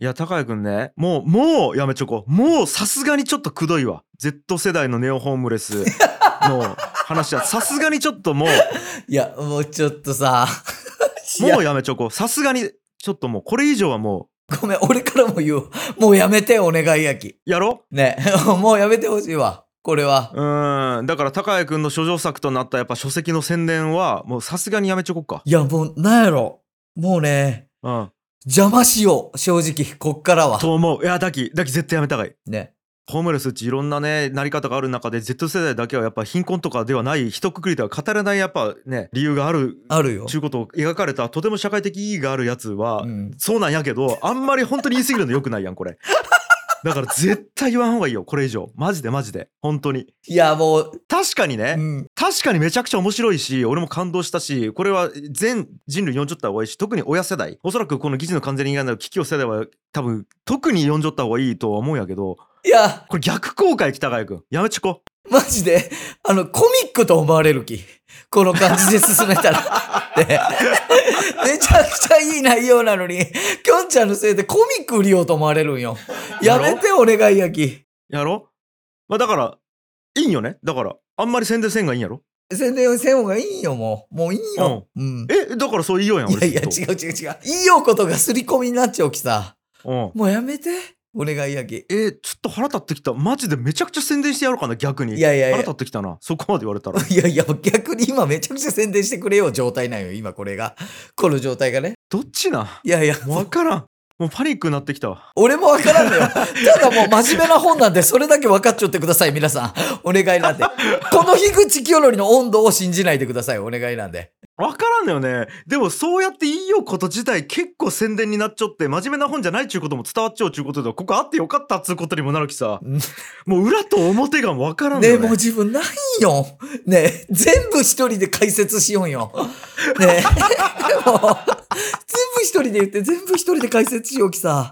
いや高谷君ねもうもうやめちょこもうさすがにちょっとくどいわ Z 世代のネオホームレスの話はさすがにちょっともう いや、もうちょっとさ。もうやめちょこさすがにちょっともうこれ以上はもごめん、俺からも言う。もうやめて、お願いやき。うやろね、もうやめてほしいわ。これは。うーんだから高谷君の書状作となったやっぱ書籍の宣伝はもうさすがにやめちょこっかいや、もう、なんやろ。もうね、うん邪魔しよう。正直、こっからは。と思ういやだきだき絶対やめた方がいいね。ホームレスうちいろんなねなり方がある中で Z 世代だけはやっぱ貧困とかではない一括りでは語れないやっぱね理由があるあるよちゅ。うことを描かれたとても社会的意義があるやつは、うんそうなんやけどあんまり本当に言い過ぎるのよくないやんこれだから絶対言わん方がいいよこれ以上。マジでマジで。本当に。いや、もう、確かにね、うん。確かにめちゃくちゃ面白いし俺も感動したしこれは全人類読んじゃった方がいいし特に親世代。おそらくこの議事の完全に以外の危機を世代は多分特に読んじゃった方がいいとは思うんやけどいや、これ逆効果や北川君。やめちこマジで、あの、コミックと思われる気。この感じで進めたら。でめちゃくちゃいい内容なのに、きょんちゃんのせいでコミック売りようと思われるんよ。やめて、お願いやき。やろ？まあだからいいんよね？だからあんまり宣伝せんがいいんやろ？宣伝せん方がいいよ、もう。もういいよ。うん。えだからそう言いようやんいやいや、違う違う違う。いいよことが刷り込みになっちゃうきさ。とうんもうやめて。お願いやき。えーちょっと腹立ってきたマジでめちゃくちゃ宣伝してやろうかな逆にいやいやいや腹立ってきたなそこまで言われたら いやいや、逆に今めちゃくちゃ宣伝してくれよ状態なんよ、今これが。この状態がね。どっちないやいや、もう分からんもうパニックになってきたわ俺もわからんのよ。ただもう真面目な本なんで、それだけ分かっちゃってください、皆さん。お願いなんで。この樋口清則の温度を信じないでください、お願いなんで。分からんのよねでもそうやっていいよこと自体結構宣伝になっちゃって真面目な本じゃないっちゅうことも伝わっちゃうっちゅうことでここあってよかったっつうことにもなるきさうんもう裏と表が分からんのねね、もう自分ないよ。ねえ、全部一人で解説しようよ。ねえ、もう、全部一人で言って、全部一人で解説しようきさ。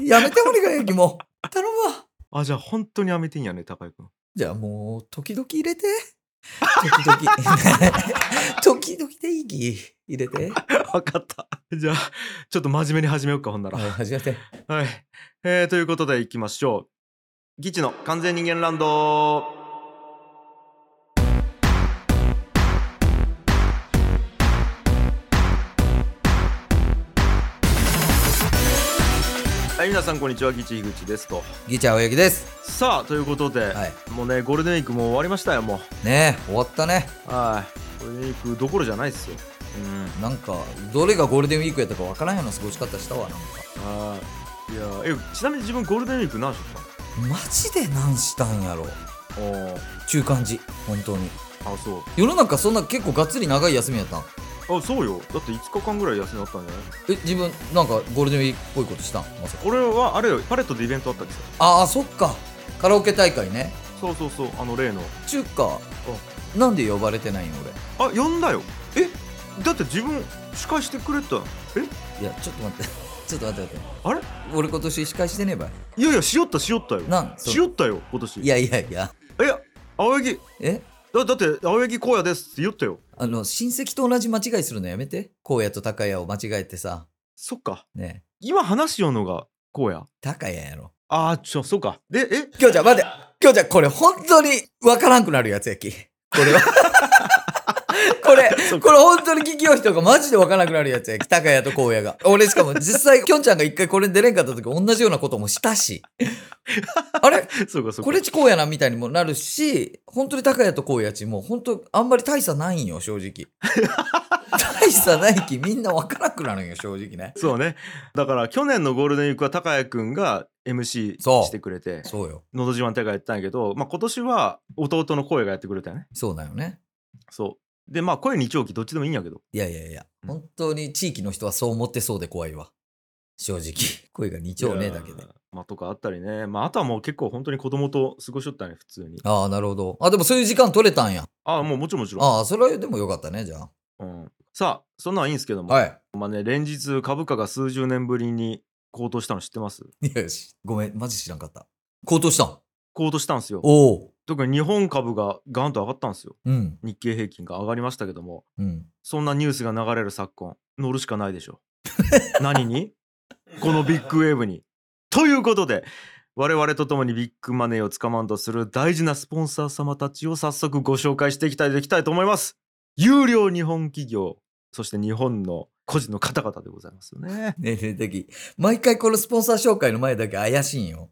やめてお願いやきもう。頼むわ。あじゃあ本当にやめていいんやね高井君じゃあもう、時々入れて。時々。時々でいいき。入れて。分かったじゃあちょっと真面目に始めようかほんならはい、始めて。はい、えー、ということでいきましょうギチの完全人間ランドはい皆さんこんにちはギチ樋口ですとギチャ青柳です。さあということで、はい。もうねゴールデンウィークもう終わりましたよもねえ、終わったね。うはいゴールデンウィークどころじゃないっすようんなんか、どれがゴールデンウィークやったかわからんような過ごし方したわ、なんか。はいいやえちなみに自分ゴールデンウィーク何しとっマジで何したんやろ。たの中感じ。本当に。ああそう世の中そんな結構がっつり長い休みやったんあそうよ。だって5日間ぐらい休みあったんじゃない？え、自分、なんかゴールデンウィークっぽいことした？んまさか。俺はあれよパレットでイベントあったんですよああ、そっか。カラオケ大会ね。そうそうそう。あの例の。中華、なんで呼ばれてないん俺？あ呼んだよ。え？だって自分司会してくれた。え？いや、ちょっと待って。ちょっと待って待って。あれ？俺今年司会してねえばい？いやいやしよったしよったよ。なん？しよったよ今年。いやいやいや。え青柳。え？だだって青柳荒野ですって言ったよあの、親戚と同じ間違いするのやめて。荒野と高谷を間違えてさ。そっかねえ今話しようのが荒野？高谷やろ。あーちょそうかでえ？今日じゃ待って。今日じゃこれ本当にわからんくなるやつやき。これは。これ、これ本当に聞きよう人がマジでわからなくなるやつやき。高谷と荒野が。俺しかも実際、きょんちゃんが一回これ出れんかった時同じようなこともしたし。あれ？そうかそうかこれち荒野なみたいにもなるし、本当に高谷と荒野ちも本当あんまり大差ないんよ、正直。大差ないきみんなわからなくなるんよ、正直ね。そうねだから去年のゴールデンウィークは高谷くんが MC してくれてそうよ。「のど自慢大会」やったんやけど、まあ、今年は弟の声がやってくれたよねそうだよね。そうでまあ声日曜日どっちでもいいんやけどいやいやいや、うん本当に地域の人はそう思ってそうで怖いわ。正直。声が2丁ねだけでいや。まあとかあったりねまああとはもう結構本当に子供と過ごしとったね普通にああ、なるほど。あ、でもそういう時間取れたんや。ああもうもちろんもちろん、ああ、それはでもよかったね、じゃうん、さあそんなんはいいんですけどあ。も、はい。まあね連日株価が数十年ぶりに高騰したの知ってます？よし。ごめん、マジ知らんかった。高騰したん？高騰したんですよおお。特に日本株がガンと上がったんですようん。日経平均が上がりましたけどもうん。そんなニュースが流れる昨今乗るしかないでしょ 何に？このビッグウェーブに。ということで我々と共にビッグマネーをつかまんとする大事なスポンサー様たちを早速ご紹介していきたいきたいと思います。有料日本企業そして日本の個人の方々でございますよね。ねえねえ、毎回このスポンサー紹介の前だけ怪しいんよ。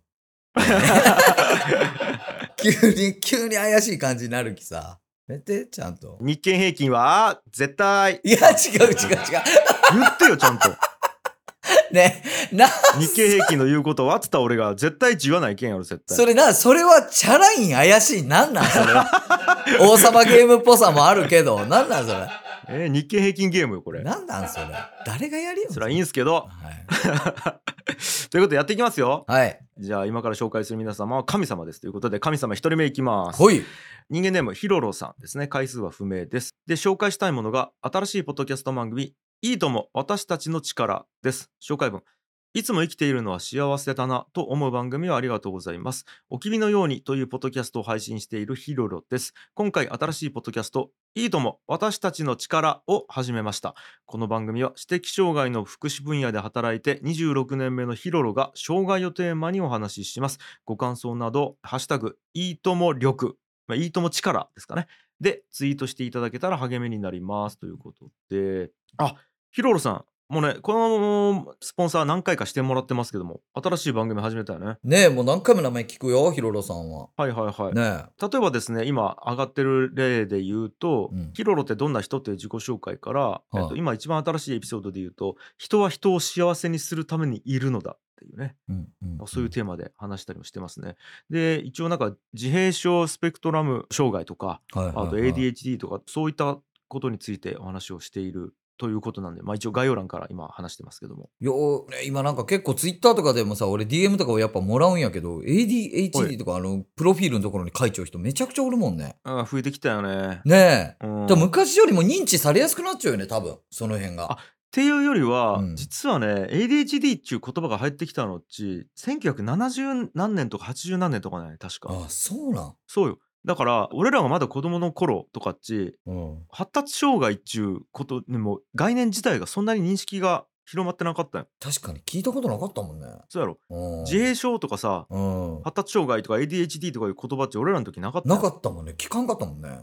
急に、急に怪しい感じになるきさ。やめて、ちゃんと。日経平均は絶対いや、違う違う違う。言ってよちゃんと。ねな、日経平均の言うことは？っつったら俺が絶対言わないけんやろ絶対。それな、それはチャラいん怪しい。なんなんそれは。王様ゲームっぽさもあるけど、なんなんそれ。えー日経平均ゲームよこれ。なんなんそれ。誰がやるよ。それはいいんすけど。はい。ということでやっていきますよ。はい。じゃあ今から紹介する皆様は神様ですということで神様一人目いきます。ほい。人間ネームヒロロさんですね。回数は不明です。で紹介したいものが新しいポッドキャスト番組いいとも私たちの力です。紹介文。いつも生きているのは幸せだなと思う番組をありがとうございます。お君のようにというポッドキャストを配信しているヒロロです。今回新しいポッドキャストいいとも私たちの力を始めました。この番組は知的障害の福祉分野で働いて26年目のヒロロが障害をテーマにお話しします。ご感想など、ハッシュタグ、いいとも力、まあ、いいとも力ですかね。で、ツイートしていただけたら励みになります。ということで、あ、ヒロロさん、もうね、このスポンサー何回かしてもらってますけども、新しい番組始めたよね。ねえ、もう何回も名前聞くよ、ヒロロさんは。はいはいはい。ね例えばですね今上がってる例で言うと、うんヒロロってどんな人っていう自己紹介から、はいえっと、今一番新しいエピソードで言うと人は人を幸せにするためにいるのだっていうね、え。うんうんそういうテーマで話したりもしてますね。で一応なんか自閉症スペクトラム障害とかはいはいはいあと ADHD とかそういったことについてお話をしているということなんで、まあ、一応概要欄から今話してますけども。よね今なんか結構ツイッターとかでもさ、俺 DM とかをやっぱもらうんやけど、は ADHD いとかあの、プロフィールのところに書いちゃう人めちゃくちゃおるもんね。あ増えてきたよね。ねえ。うん昔よりも認知されやすくなっちゃうよね、多分。その辺が。っていうよりは、うん実はね ADHD っていう言葉が入ってきたのっち1970何年とか80何年とかね確かあそうなん。そうよだから俺らがまだ子供の頃とかっちうん。発達障害っちゅうことにも概念自体がそんなに認識が広まってなかった確かに聞いたことなかったもんね。そうやろうん。自閉症とかさうん。発達障害とか ADHD とかいう言葉っち俺らの時なかったんなよかったもんね。聞かんかったもんね。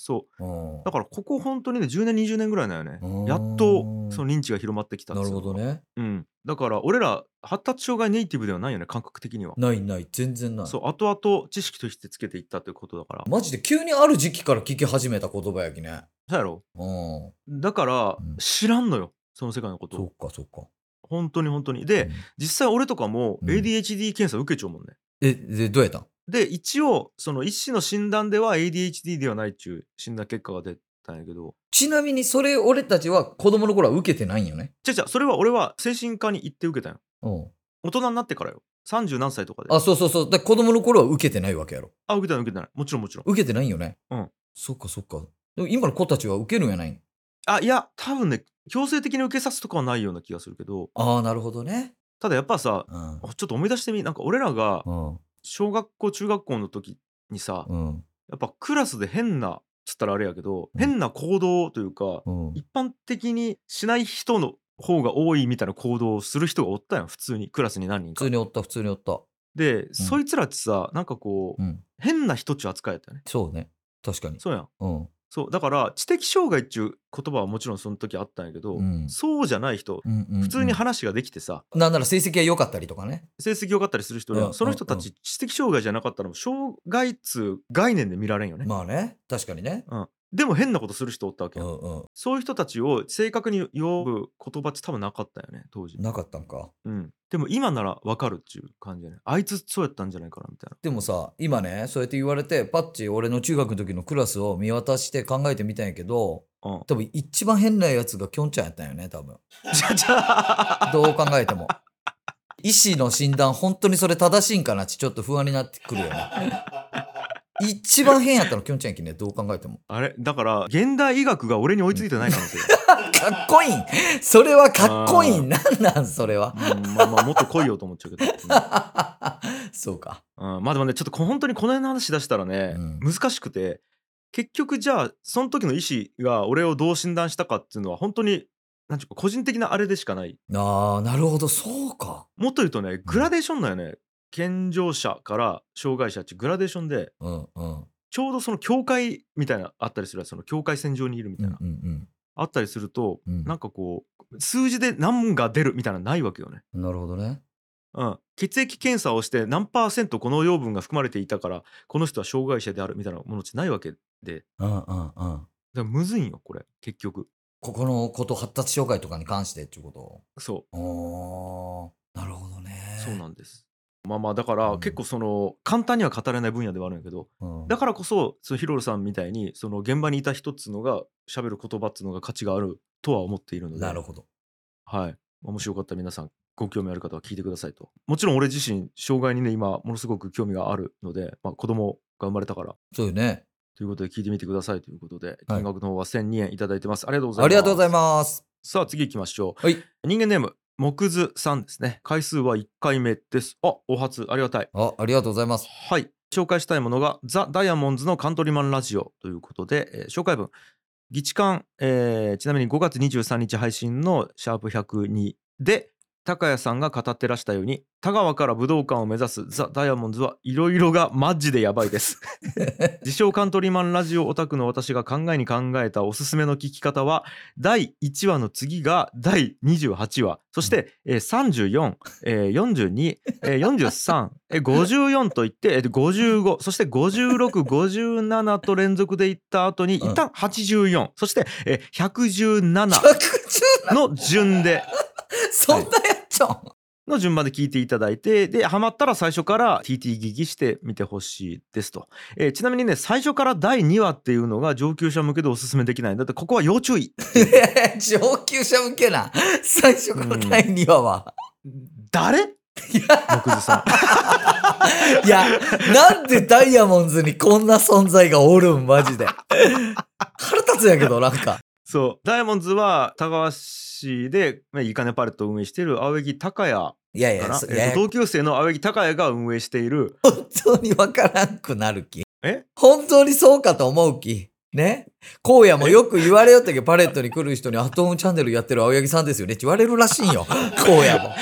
そう。うん。だからここ本当にね10年20年ぐらいだよね。うん。やっとその認知が広まってきたっなるほどね。うん。だから俺ら発達障害ネイティブではないよね感覚的には。ないない、全然ない。そう後々知識としてつけていったということだから。マジで急にある時期から聞き始めた言葉やきね。そうやろ。うん。だからうん。知らんのよ。その世界のことそをっかそっか。本当に本当に。で、うん。実際俺とかもうん。ADHD 検査受けちゃうもんね、え、で、どうやったん？で一応その医師の診断では ADHD ではないっちゅう診断結果が出たんやけどちなみにそれ俺たちは子供の頃は受けてないんよね？違う違うそれは俺は精神科に行って受けたんようん。大人になってからよ30何歳とかであ、そうそうそう。だ子供の頃は受けてないわけやろ？あ受けたない受けたないもちろんもちろん受けてないんよね？うん。そっかそっか。でも今の子たちは受けるんやないん？あいや多分ね強制的に受けさすとかはないような気がするけどああ、なるほどね。ただやっぱさうん。ちょっと思い出してみなんか俺らがうん。小学校中学校の時にさ、うん。やっぱクラスで変なつったらあれやけど、うん変な行動というか、うん。一般的にしない人の方が多いみたいな行動をする人がおったやん普通にクラスに何人か普通におった、普通におった。で、そいつらってさなんかこう、うん。変な人っちゅう扱いやったよねそうね。確かに。そうやんうん。そうだから知的障害っちゅう言葉はもちろんその時あったんやけど、うんそうじゃない人、うんうんうん普通に話ができてさなんなら成績が良かったりとかね。成績良かったりする人には、うんその人たち知的障害じゃなかったら障害っつう概念で見られんよね、まあね。確かにね。うん、でも変なことする人おったわけよ、うんうん。そういう人たちを正確に呼ぶ言葉って多分なかったよね当時、なかったんか。うん、でも今なら分かるっていう感じでねあいつそうやったんじゃないかなみたいなでもさ、今ね、そうやって言われて、パッチ、俺の中学の時のクラスを見渡して考えてみたんやけど、うん多分一番変なやつがきょんちゃんやったんよね、多分。じゃじゃどう考えても。医師の診断、本当にそれ正しいんかなってちょっと不安になってくるよね。一番変やったのきょんちゃんやきね、どう考えても。あれ？だから現代医学が俺に追いついてない可能性 かっこいい。んそれはかっこいい。んなんなんそれは。うんまあまあもっと来いよと思っちゃうけど、そうか。うん。うんまあでもねちょっとこ本当にこの辺の話出したらね、うん。難しくて結局じゃあその時の医師が俺をどう診断したかっていうのは本当になんちゅうか個人的なあれでしかない。ああ、なるほど、そうか。もっと言うとねグラデーションだよね、健常者から障害者っていうグラデーションでうんうん。ちょうどその境界みたいなあったりするその境界線上にいるみたいな、うんうんあったりすると、うんなんかこう数字で何が出るみたいなのないわけよね。うん。なるほどね。うん、血液検査をして何パーセントこの養分が含まれていたからこの人は障害者であるみたいなものってないわけでうんうんうん。らむずいんよこれ結局ここのこと発達障害とかに関してっていうこそとおーなるほどね。うそうなんです。まあまあだから、うん結構その簡単には語れない分野ではあるんやけどうんだからこそそのヒロルさんみたいにその現場にいた人っつうのが喋る言葉っつうのが価値があるとは思っているのでなるほど。はい。面白かったら皆さん、ご興味ある方は聞いてくださいと。もちろん俺自身、障害にね、今、ものすごく興味があるので、まあ、子供が生まれたから、そうよね。ということで聞いてみてくださいということで、はい金額の方は1002円いただいてます。ありがとうございます。ありがとうございす。ます。さあ、次行きましょう。はい。人間ネーム、木図さんですね。回数は1回目です。あ、お初、ありがたい。あ、ありがとうございます。はい。紹介したいものが、ザ・ダイヤモンズのカントリーマンラジオということで、えー紹介文。議事館、えーちなみに5月23日配信のシャープ102で、高谷さんが語ってらしたように、田川から武道館を目指すザ・ダイヤモンズはいろいろがマジでやばいです。自称カントリーマンラジオオタクの私が考えに考えたおすすめの聞き方は第1話の次が第28話。そして、えー34、えー42、えー43、えー54といって、えー55そして5657と連続でいった後にうん。一旦84、そして、えー117 110の順で。そんなやの順番で聞いていただいてでハマったら最初から TT 聞きしてみてほしいですと、えーちなみにね最初から第2話っていうのが上級者向けでおすすめできない。だってここは要注意。上級者向けな。最初から第2話は。誰？木津さん。いや、なんでダイヤモンズにこんな存在がおるん、マジで。腹立つんやけど、なんか。そう。ダイヤモンズは田川市でまあいいかねパレットを運営している青柳高也かいやいや、えーと同級生の青柳高也が運営している本当にわからんくなる気。え？本当にそうかと思う気。ね？荒野もよく言われよったけど、パレットに来る人にアットムチャンネルやってる青柳さんですよねって言われるらしいんよ。荒野も。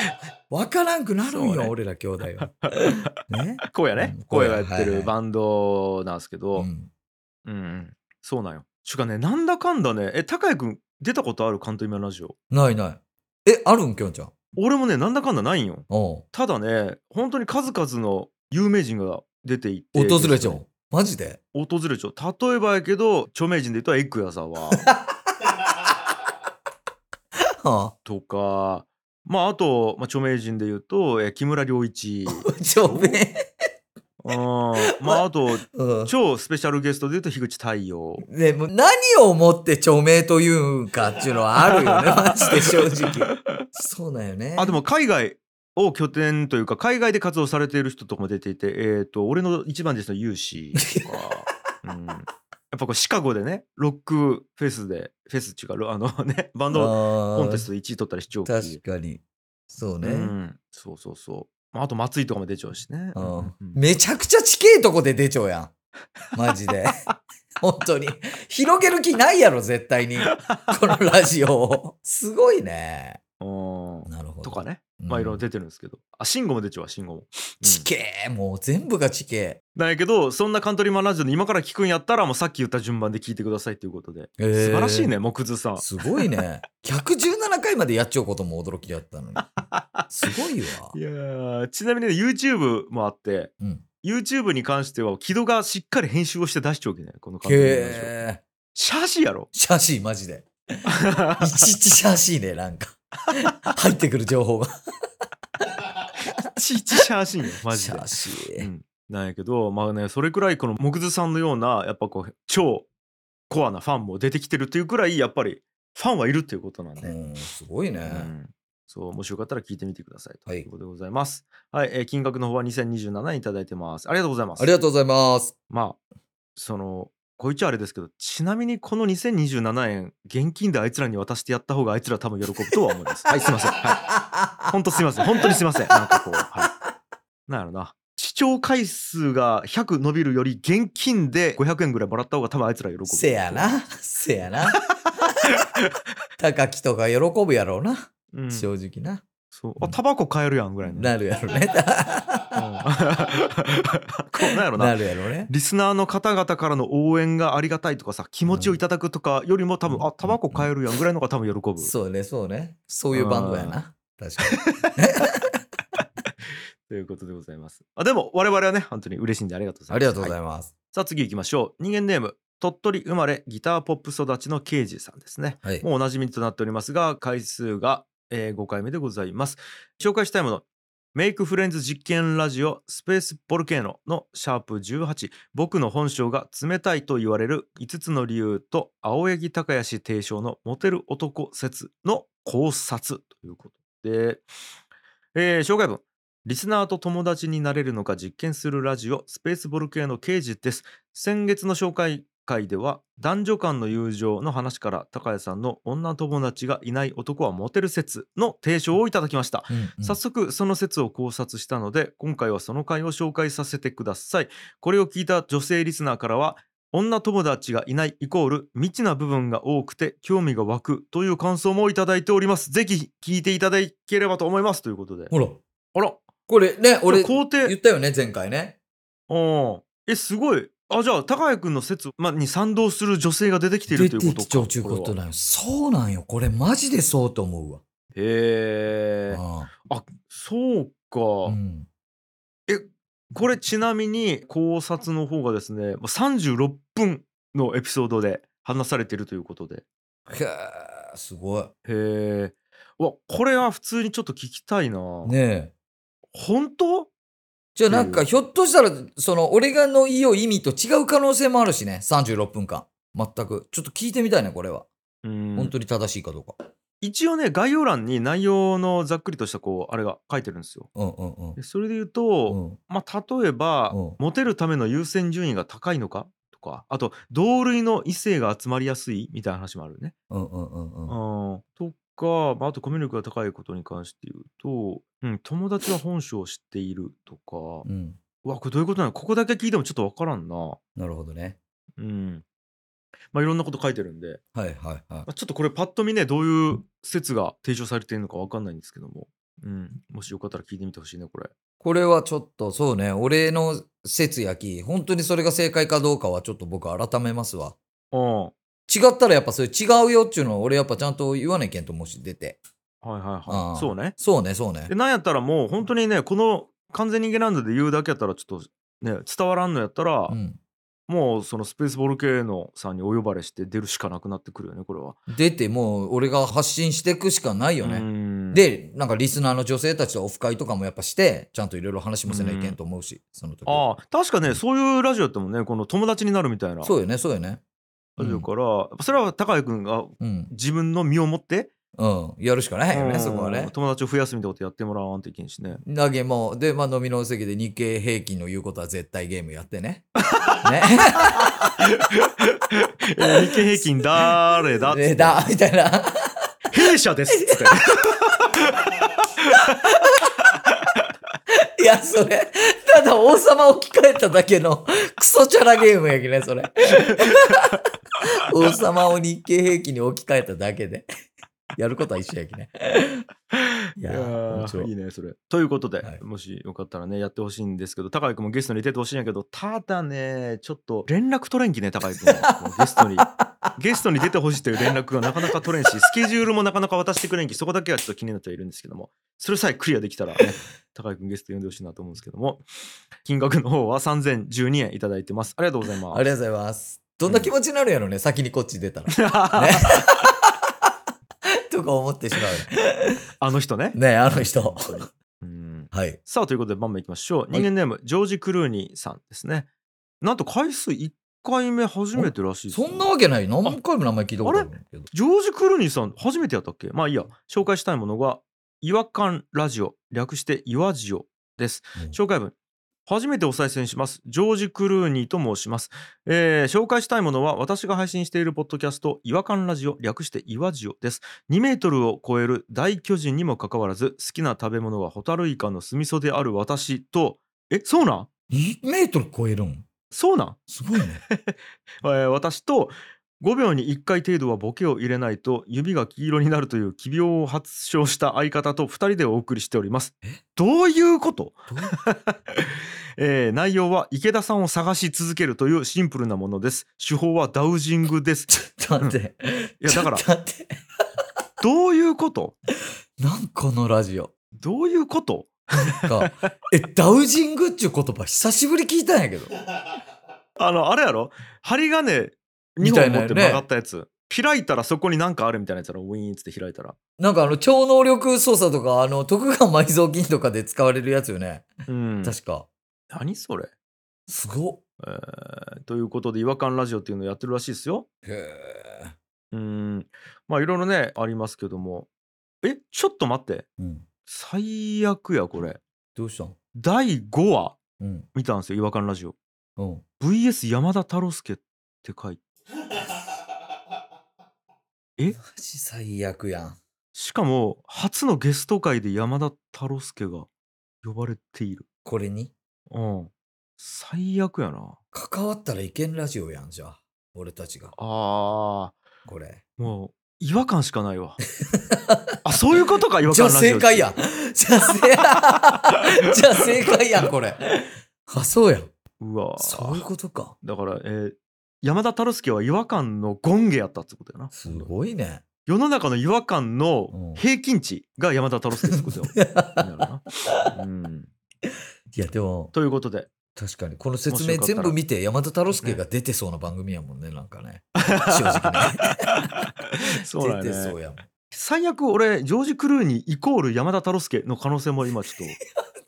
わからんくなるんよ、ね俺ら兄弟は。ね？荒野ねうん荒野がやってはいはいるバンドなんですけど、うんうんうんそうなんよしかねなんだかんだねえ高谷くん出たことあるカントリーマンラジオないない。え、あるんきょんちゃん？俺もねなんだかんだないんよおうただね本当に数々の有名人が出ていて訪れちゃう。マジで？訪れちゃう例えばやけど著名人で言ったらエッグやさは はとかまああと、まあ、著名人で言うとえ木村良一あ。ちょめ。うんまああとうん。超スペシャルゲストで言うと樋口太陽ね、もう何をもって著名というんかっていうのはあるよね、マジで正直。そうだよね。あでも海外を拠点というか海外で活動されている人とかも出ていてえっ、と俺の一番ですのユーシーとか、うん、やっぱこうシカゴでねロックフェスでフェス違うあのねバンドコンテストで1位取ったり視聴器確かに。そうね。うん、そうそうそああと松井とかも出ちゃうしね、うんうんうんめちゃくちゃ地形とこで出ちゃうやん。マジで。本当に。広げる気ないやろ、絶対に。このラジオを。すごいね。うんなるほど。とかねうんまあいろいろ出てるんですけど、あ慎吾も出ちゃうわ慎吾も、うん地形、もう全部が地形。なんやけどそんなカントリーマンラジオで今から聞くんやったらもうさっき言った順番で聞いてくださいということで、へー素晴らしいね木津さんすごいね。117回までやっちゃうことも驚きだったのに。すごいわ い。やーちなみにね YouTube もあってうん YouTube に関しては木戸がしっかり編集をして出しておけねこのカントリーマンラジオ。シャーシーやろシャーシー、マジで。いちいちシャーシーね、なんか。入ってくる情報が。いちいちシャーシーよマジでシャーシー。うん、なんやけどまあねそれくらいこの木津さんのようなやっぱこう超コアなファンも出てきてるっていうくらいやっぱりファンはいるっていうことなんで、うん、すごいね。うんそうもしよかったら聞いてみてくださいとはいいうことでございます。はい、えー金額の方は2027円いただいてます。ありがとうございます。ありがとうございます。まあそのこいつはあれですけどちなみにこの2027円現金であいつらに渡してやった方があいつら多分喜ぶとは思います。はいすいません。はい本当すいません。本当にすいません。なんかこう、はい。なんやろな。視聴回数が100伸びるより現金で500円ぐらいもらった方が多分あいつら喜ぶ。せやな。せやな。高木とか喜ぶやろうな。うん、正直な。そうあタバコ買えるやんぐらいの、なるやろね。うんこうなんやろななるやろね。リスナーの方々からの応援がありがたいとかさ気持ちをいただくとかよりも多分、うんあタバコ買えるやんぐらいのが多分喜ぶ、そうね、そうね。そういうバンドやな。確かということでございますあでも我々はね本当に嬉しいんでありがとうございますに。ありがとうござはいます。さあ次行きましょう人間ネーム鳥取生まれギターポップ育ちの刑事さんですねはい。もうおなじみとなっておりますが回数が、え5回目でございます紹介したいものメイクフレンズ実験ラジオスペースボルケーノのシャープ18僕の本性が冷たいと言われる5つの理由と青柳高也氏提唱のモテる男説の考察。ということで、えー紹介文。リスナーと友達になれるのか実験するラジオスペースボルケーノ刑事です。先月の紹介会では男女間の友情の話から高谷さんの女友達がいない男はモテる説の提唱をいただきました、うんうん。早速その説を考察したので今回はその回を紹介させてください。これを聞いた女性リスナーからは女友達がいないイコール未知な部分が多くて興味が湧くという感想もいただいております。ぜひ聞いていただければと思います。ということで。ほら、あら。これね、俺、肯定。言ったよね、前回ね。うんえすごいあじゃあ高谷君の説、ま、に賛同する女性が出てきているということきちゃうちゅうことなんよ。そうなんよ。これマジでそうと思うわ。へえああそうか、あうんこれちなみに考察の方がですねまあ36分のエピソードで話されているということでへえ、すごい。へえわこれは普通にちょっと聞きたいな、ねえ。本当？じゃあなんか、うんひょっとしたら、その、俺がの言いよ意味と違う可能性もあるしね。36分間。全く。ちょっと聞いてみたいね、これは。うん本当に正しいかどうか。一応ね概要欄に内容のざっくりとしたこうあれが書いてるんですようんうんうんでそれで言うと、うん。まあ、例えば、うんモテるための優先順位が高いのか？とかあと同類の異性が集まりやすい？みたいな話もあるね。うんうんうんうん。うんとか、まあ、あとコミュ力が高いことに関して言うと、うん、友達は本性を知っているとか、うん。うわこれどういうことなのここだけ聞いてもちょっとわからんな。なるほどね。うんまあ、いろんなこと書いてるんで、はいはいはいま。あ、ちょっとこれパッと見ねどういう説が提唱されているのかわかんないんですけども、うん、もしよかったら聞いてみてほしいねこれ。これはちょっとそうね、俺の説やき、本当にそれが正解かどうかはちょっと僕改めますわ。うんは違ったらやっぱそれ違うよっていうのを俺やっぱちゃんと言わなきゃんともし出て。いはいああはいそうね。そうね、そうねで。なんやったらもう本当にねこの完全人間ランドで言うだけやったらちょっとね伝わらんのやったら、うん。もうそのスペースボルケーノさんにお呼ばれして出るしかなくなってくるよねこれは。出てもう俺が発信していくしかないよね。ねで、なんかリスナーの女性たちとオフ会とかもやっぱして、ちゃんといろいろ話もせないけんと思うし、その時は。ああ確かねそういうラジオやってもねこの友達になるみたいなそうよね、そうよね。ラジオから、それは高井君がうん。自分の身をもって、うん。やるしかないよね、うんそこはね。友達を増やすみたいなことやってもらわんといけんしね。だけもう、で、まあ飲みの席で日経平均の言うことは絶対ゲームやってね。ね。えー日経平均誰だって でだ、みたいな。弊社ですっつって。いや、それ、ただ王様置き換えただけのクソチャラゲームやきね、それ。王様を日経平均に置き換えただけで。やることは一緒やきね。いやいいねそれ。ということで、はいもしよかったらねやってほしいんですけど高井君もゲストに出てほしいんやけどただねちょっと連絡取れんきね高井君 ゲストにゲストに出てほしいという連絡がなかなか取れんしスケジュールもなかなか渡してくれんきそこだけはちょっと気になってはいるんですけどもそれさえクリアできたらね高井君ゲスト呼んでほしいなと思うんですけども金額の方は3012円いただいてますありがとうございますありがとうございます。どんな気持ちになるやろね、先にこっち出たら。ね。とか思ってしまあの人ね。う。ねあの人。うん。はい。さあということでバンバンいきましょう。人間ネーム、ジョージ・クルーニーさんですね。なんと回数1回目初めてらしいです。ねそんなわけない。何回も名前聞いたことあるんだけど。ジョージ・クルーニーさん初めてやったっけ？まあいいや。紹介したいものが違和感ラジオ略して「岩ジオ」です。うん。紹介文初めてお再生します。ジョージ・クルーニーと申します、えー紹介したいものは私が配信しているポッドキャスト違和感ラジオ略して岩ジオです。2メートルを超える大巨人にもかかわらず好きな食べ物はホタルイカの酢味噌である私とえそうなん？1メートル超えるん？そうなん、すごいね。えー私と5秒に1回程度はボケを入れないと指が黄色になるという奇病を発症した相方と2人でお送りしております。え？どういうこと？えー内容は池田さんを探し続けるというシンプルなものです。手法はダウジングです。ちょっと待って。いやだから。どういうこと？なんこのラジオ。どういうこと？かえ、ダウジングっちゅう言葉久しぶり聞いたんやけど。あのあれやろ？針金2みたいなよね本持って曲がったやつ、開いたらそこになんかあるみたいなやつやろ？ウィーンっつって開いたらなんかあの、超能力操作とか、あの、徳川埋蔵金とかで使われるやつよね。うん確か。何それ？すごっ。えーということで違和感ラジオっていうのをやってるらしいですよへえ。うんまあいろいろねありますけどもえちょっと待ってうん。最悪やこれどうしたん？第5話うん。見たんですよ違和感ラジオうん。VS 山田太郎介って書いて え？マジ最悪やん。しかも初のゲスト会で山田太郎介が呼ばれているこれに？うん最悪やな関わったらいけんラジオやん、じゃあ。俺たちが。あこれ。ーもう違和感しかないわあそういうことか 違和じゃあ感ラジオ正解やん。じゃあ正じゃあ正解やん、これ。あ、そうやん。うわーそういうことか。だから、えー山田太郎介は違和感の権下やったってことやなすごいね。世の中の違和感のうん平均値が山田太郎介ってことよ うん、いや、でも、ということで確かに、この説明全部見て、山田太郎介が出てそうな番組やもんね、なんかね。正直ね。そうだ出てそうやもん。マ最悪俺ジョージ・クルーニーイコール山田太郎介の可能性も今ちょっ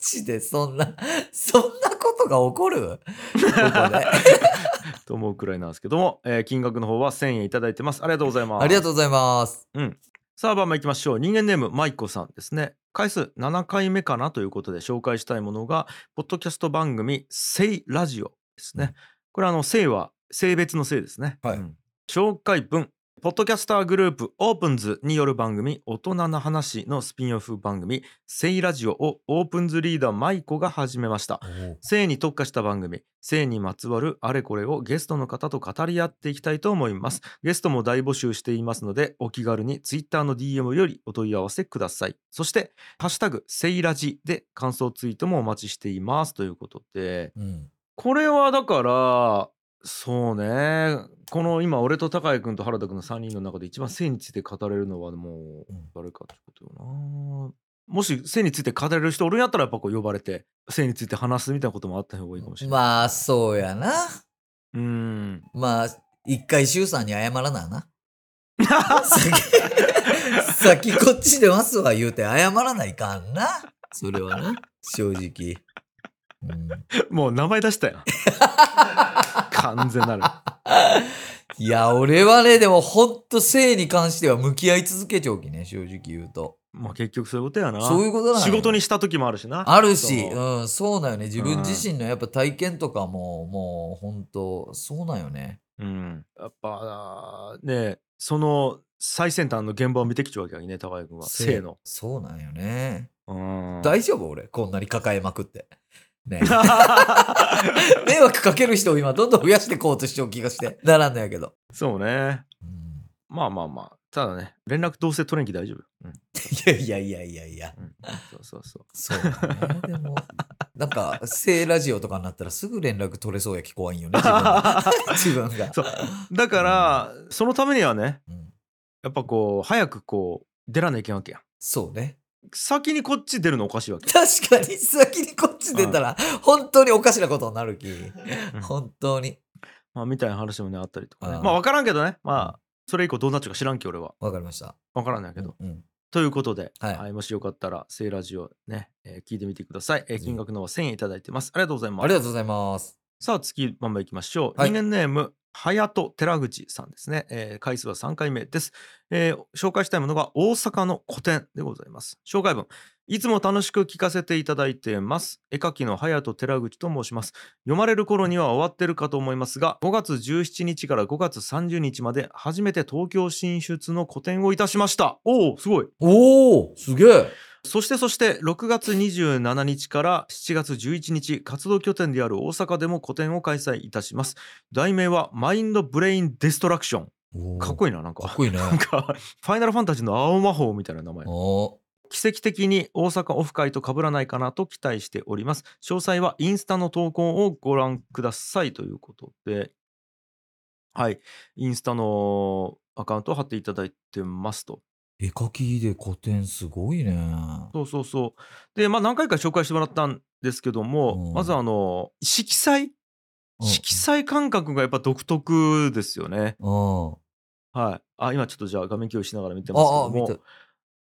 ジでそんな、そんなことが起こる？ここで。と と思うくらいなんですけども、えー金額の方は1000円いただいてます。ありがとうございます。ありがとうございます。さあ番目いきましょう。人間ネームマイコさんですね。回数7回目かなということで紹介したいものがポッドキャスト番組「セイラジオ」ですね。これあの「セイ」は性別の性ですね、はい。うん。紹介文ポッドキャスターグループオープンズによる番組大人な話のスピンオフ番組「セイラジオ」をオープンズリーダーマイコが始めました。性に特化した番組性にまつわるあれこれをゲストの方と語り合っていきたいと思います。ゲストも大募集していますのでお気軽にツイッターの DM よりお問い合わせください。そしてハッシュタグセイラジで感想ツイートもお待ちしていますということで。うん。これはだからそうねこの今俺と高井君と原田君の3人の中で一番性について語れるのはもううん誰かってことよなもし性について語れる人おるんやったらやっぱこう呼ばれて性について話すみたいなこともあった方がいいかもしれない、まあ、そうやな。うーんまあ、一回周さんに謝らなな。先、先こっちでますわ言うて謝らないかんな。それはな。正直。うん、もう名前出したやん完全なる。いや、俺はね、でもほんと性に関しては向き合い続けちゃうきね、正直言うと。まあ結局そういうことやな。そういうことな仕事にした時もあるしな。あるし、そううん、そうなんよね。自分自身のやっぱ体験とかも、もう本当そうなんよね。うん、やっぱねその最先端の現場を見てきちゃうわけやね高井君は。性の、そうなんよね。うん、大丈夫俺、こんなに抱えまくって。ね 迷惑かける人を今どんどん増やしてこうとしちゃう気がして。ならんのやけど。そうねうんまあまあまあただね連絡どうせ取れんき大丈夫、うんいやいやいやいやいや。うん、そうそうそうそうだね。でも、なんか、性ラジオとかになったらすぐ連絡取れそうやき怖いんよね、自分が。そうだから、そのためにはねうんやっぱこう早くこう出らないけんわけやんそうね。先にこっち出るのおかしいわけ確かに先にこっち出たら、本当におかしなことになるき。ん本当に。まあみたいな話もねあったりとかねああまあ分からんけどねまあそれ以降どうなっちゃうか知らんけ俺はわかりました。分からんないけど、うん。ということで、はいはいもしよかったら、セイラジオね、えー聞いてみてください。えー金額の方は1000円いただいてます。ありがとうございます。ありがとうございます。さあ、次、まんまいきましょう。はい人間ネーム、はやと寺口さんですね、えー回数は3回目です、えー紹介したいものが大阪の古典でございます。紹介文。いつも楽しく聞かせていただいてます。絵描きのはやと寺口と申します。読まれる頃には終わってるかと思いますが、5月17日から5月30日まで初めて東京進出の個展をいたしました。おお、すごい。おおすげえそしてそして6月27日から7月11日活動拠点である大阪でも個展を開催いたします。題名はマインドブレインデストラクション。かっこいいななんか。かっこいいね。なんかファイナルファンタジーの青魔法みたいな名前。お奇跡的に大阪オフ会と被らないかなと期待しております。詳細はインスタの投稿をご覧くださいということで。はい。インスタのアカウントを貼っていただいてますと絵描きで古典すごいね。そうそうそう。でまあ何回か紹介してもらったんですけども、うん。まずあの色彩？うん。色彩感覚がやっぱ独特ですよね。うん。はい。あ今ちょっとじゃあ画面共有しながら見てますけああ、見どもた。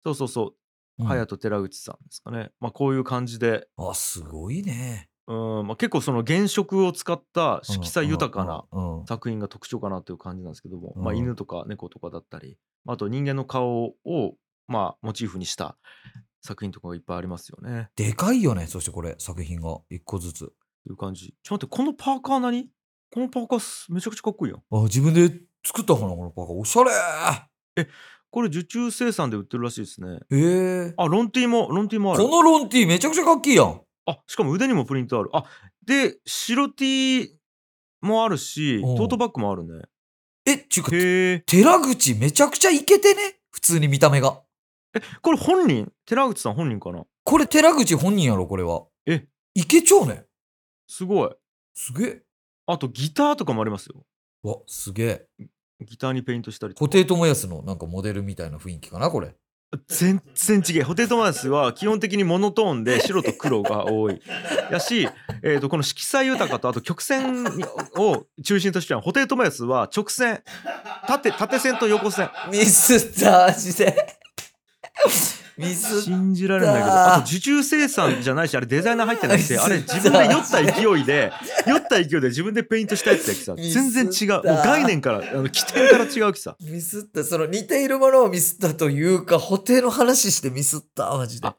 そうそうそう。うん。隼人寺内さんですかね、まあ、こういう感じで。あ、すごいね。うん、まあ、結構その原色を使った色彩豊かな作品が特徴かなという感じなんですけども、うんまあ、犬とか猫とかだったりあと人間の顔をまあモチーフにした作品とかがいっぱいありますよね。でかいよね、そしてこれ、作品が。一個ずつ。という感じ。ちょっと待ってこのパーカー何？このパーカーすめちゃくちゃかっこいいやん。あ、自分で作ったかな、このパーカー。おしゃれこれ受注生産で売ってるらしいですね。ーへえ。あロンティーもロンティーもあるこ。のロンティーめちゃくちゃかっけいやん。あしかも腕にもプリントある。あで白 T もあるしうんトートバッグもあるね。え、ちゅうか、へえ。寺口めちゃくちゃイケてね？普通に見た目が。これ本人？寺口さん本人かな？これ寺口本人やろ、これは。えイケちゃうね。すごい。すげえ。あとギターとかもありますよ。わ、すげえ。ギターにペイントしたりとか。布袋寅泰のなんかモデルみたいな雰囲気かな、これ。全然違う。ホテイトマスは基本的にモノトーンで白と黒が多い。やし、えー、とこの色彩豊かとあと曲線を中心としてはホテイトマスは直線 縦縦線と横線ミスった、マジで。ミスっ信じられないけどあと受注生産じゃないしあれデザイナー入ってなくてあれ自分で酔った勢いで酔った勢いで自分でペイントしたやつやきさ全然違うもう概念からあの起点から違うきさミスった。その似ているものをミスったというか、布袋の話してミスった、マジであ。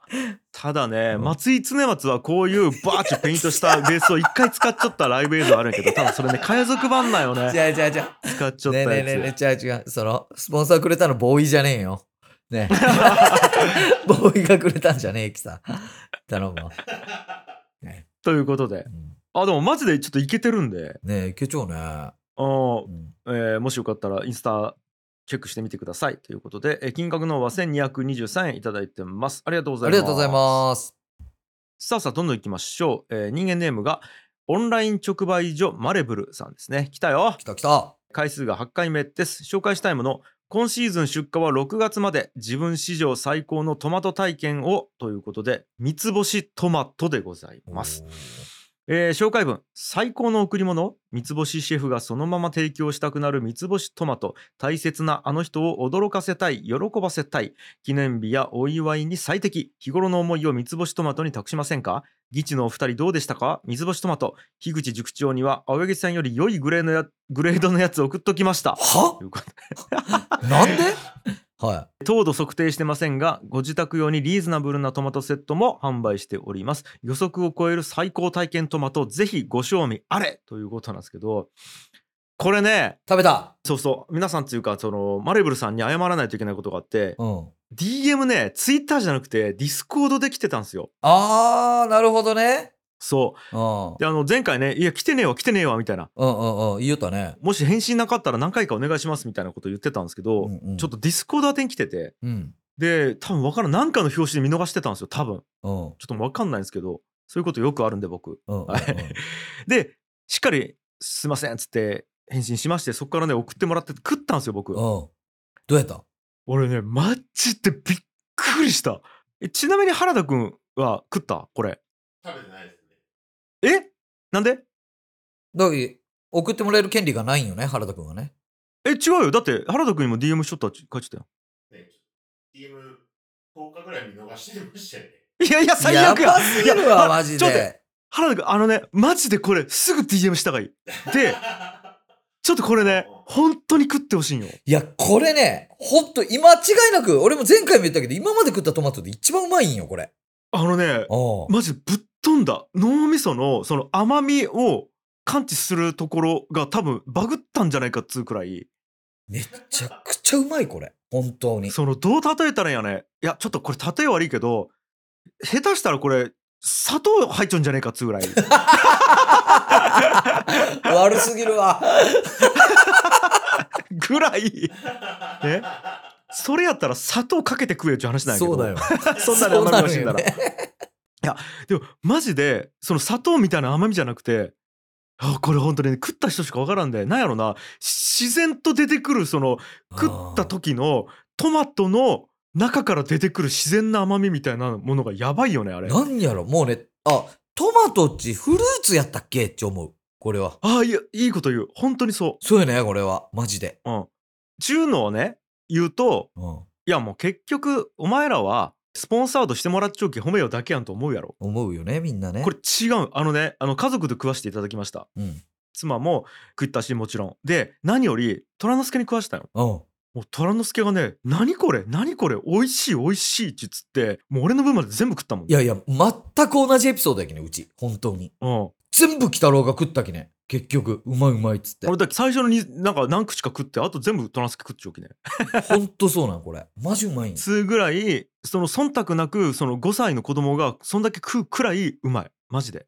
ただね、うん松井常松はこういうバーチュペイントしたベースを一回使っちゃったライブ映像あるんやけど多分それね海賊版なんよねじゃあじゃあじゃあ。使っちゃったやつ、ねえねえねえねえ、違う違う。その、スポンサーくれたのボーイじゃねえよ。ね。え ボーイがくれたんじゃねえきさ。頼むわ。ね。ということで。えうん。あでもマジでちょっといけてるんで。ねえ、いけちゃうね。あーうん。えーもしよかったらインスタチェックしてみてくださいということで、えー金額の方は1223円いただいてます。ありがとうございます。ありがとうございます。さあさあどんどんいきましょう、えー人間ネームがオンライン直売所マレブルさんですね。来たよ。来た来た。回数が8回目です。紹介したいもの今シーズン出荷は6月まで自分史上最高のトマト体験をということで三つ星トマトでございます、えー紹介文。最高の贈り物。三つ星シェフがそのまま提供したくなる三つ星トマト。大切なあの人を驚かせたい。喜ばせたい。記念日やお祝いに最適。日頃の思いを三つ星トマトに託しませんか？議地のお二人どうでしたか？三つ星トマト。樋口塾長には青柳さんより良いグレーのやグレードのやつ送っときました。は？なんで？は糖度測定してませんがご自宅用にリーズナブルなトマトセットも販売しております予測を超える最高体験トマトぜひご賞味あれということなんですけどこれねい。食べた。そうそう皆さんっていうかそのマレブルさんに謝らないといけないことがあってうん。DM ねツイッターじゃなくてディスコードで来てたんですよあー、なるほどね。そううん。であの前回ねいや来てねえわ来てねえわみたいなうんうんうん。言いよったね。もし返信なかったら何回かお願いしますみたいなこと言ってたんですけど、うんうんちょっとディスコード宛てに来ててうん。で多分分からん何かの拍子で見逃してたんですよ多分うん。ちょっと分かんないんですけどそういうことよくあるんで僕うんうんうん。はいでしっかり「すいません」っつって返信しましてそこからね送ってもらって食ったんですよ僕うん。どうやった？俺ねマジでびっくりしたえちなみに原田くんは食った？これ食べてないですね。え？なんで？だから送ってもらえる権利がないんよね、原田くんはね。え違うよ。だって原田くんにも DM しとったって書いてたよ。ね、DM10 日ぐらい見逃してましたよね。いやいや最悪や。やばすぎるわ、いやマジちょっと待っで。原田くんあのねマジでこれすぐ DM したがいい。でちょっとこれね本当に食ってほしいんよ。いや、これね、ほんと、今違いなく、俺も前回も言ったけど、今まで食ったトマトで一番うまいんよ、これ。あのねおうマジでぶっ飛んだ。脳みそのその甘みを感知するところが多分バグったんじゃないかっつうくらい。めちゃくちゃうまい、これ。本当に。そのどう例えたらいいんやね。いやちょっとこれ例え悪いけど下手したらこれ砂糖入っちゃうんじゃねえかっつうぐらい。悪すぎるわ。ぐらい。え？それやったら砂糖かけて食えよっう話なんやけど。そうだよ。そんなに甘み欲しいんだら、そうなのよねでもマジでその砂糖みたいな甘みじゃなくてあこれ本当にね食った人しかわからんでなんやろな自然と出てくるその食った時のトマトの中から出てくる自然な甘みみたいなものがやばいよねあれなんやろもうね、あ、トマトっちフルーツやったっけ？って思う。これは。ああいやいいこと言う本当にそそうよね、これは。マジで。ううんちゅうのをね言うとうん。いやもう結局お前らはスポンサードしてもらっちゃうけ褒めようだけやんと思うやろ思うよね、みんなね。これ違うあのねあの家族で食わしていただきましたうん。妻も食ったしもちろんで何より虎之助に食わしたようん。もう虎之助がね「何これ何これ美味しい美味しい」っつってもう俺の分まで全部食ったもんいやいや、全く同じエピソードやきね、うち。本当に。うん全部鬼太郎が食ったきね。結局、うまいうまいっつって。俺だって最初のになんか何口か食ってあと全部虎之助食っちゃうきね。ほんとそうなん、これ。マジうまいんつうぐらいその忖度なくその5歳の子供がそんだけ食うくらいうまい。マジで。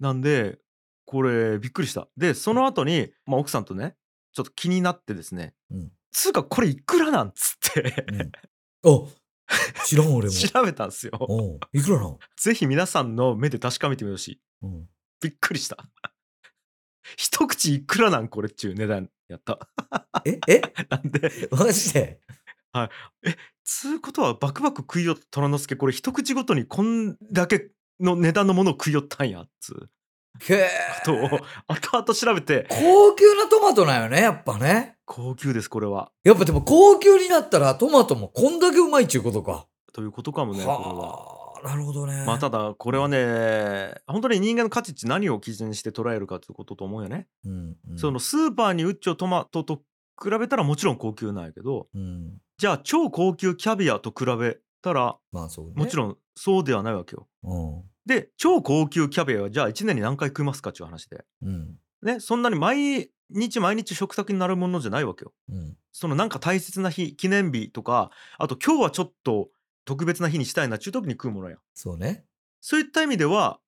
なんでこれびっくりした。でその後に、まあ、奥さんとねちょっと気になってですね、うん。つうかこれいくらなんつって。うん。あ、知らん俺も。調べたんですよ。おういくらなん？ぜひ皆さんの目で確かめてみてほしい。うん。びっくりした一口いくらなんこれっちゅう値段やった。ええ？なんで。マジで？つうことはバクバク食いよった虎之助これ一口ごとにこんだけの値段のものを食いよったんやっつう。へえ。ことを後々調べて。高級なトマトなんよね、やっぱね。高級ですこれは。やっぱでも高級になったらトマトもこんだけうまいっちゅうことか。ということかもねこれは。はあ、なるほどね。まあただこれはね本当に人間の価値って何を基準にして捉えるかということと思うよね、うん、うんその、スーパーに売っちゃうトマトと比べたらもちろん高級なんやけどうん。じゃあ超高級キャビアと比べたらまあそうね。もちろんそうではないわけよ。ん。で超高級キャビアはじゃあ1年に何回食いますかっていう話で。うん。ねそんなに毎日毎日食卓になるものじゃないわけよ。うん。そのなんか大切な日記念日とかあと今日はちょっと特別な日にしたいなっていう時に食うものや。そうね。そういった意味では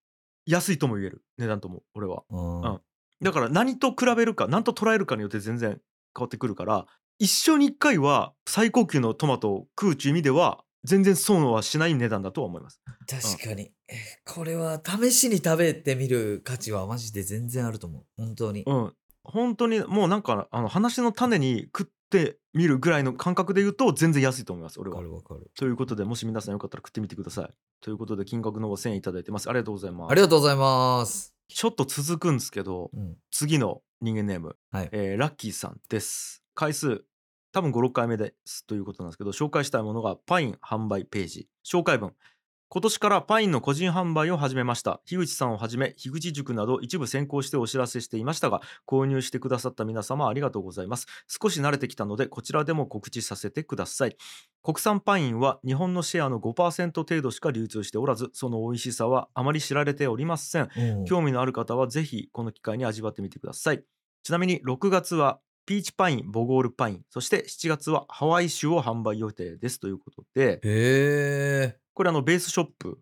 安いとも言える値段とも俺は。うん。うんだから何と比べるか何と捉えるかによって全然変わってくるから一生に一回は最高級のトマトを食うっていう意味では全然損はしない値段だとは思います。確かに。えこれは試しに食べてみる価値はマジで全然あると思う。本当に。うん、本当にもうなんかあの話の種に食ってみるぐらいの感覚で言うと全然安いと思います俺は。ということでもし皆さんよかったら食ってみてください。ということで金額の方1000円いただいてます。ありがとうございます。ありがとうございます。ちょっと続くんですけどうん。次の人間ネーム、はいえーラッキーさんです。回数多分56回目ですということなんですけど紹介したいものがパイン販売ページ紹介文今年からパインの個人販売を始めました。樋口さんをはじめ樋口塾など一部先行してお知らせしていましたが購入してくださった皆様ありがとうございます。少し慣れてきたのでこちらでも告知させてください。国産パインは日本のシェアの5%程度しか流通しておらずその美味しさはあまり知られておりません。うん。興味のある方はぜひこの機会に味わってみてください。ちなみに6月はピーチパインボゴールパインそして7月はハワイ酒を販売予定ですということで。へえ。これあのベースショップ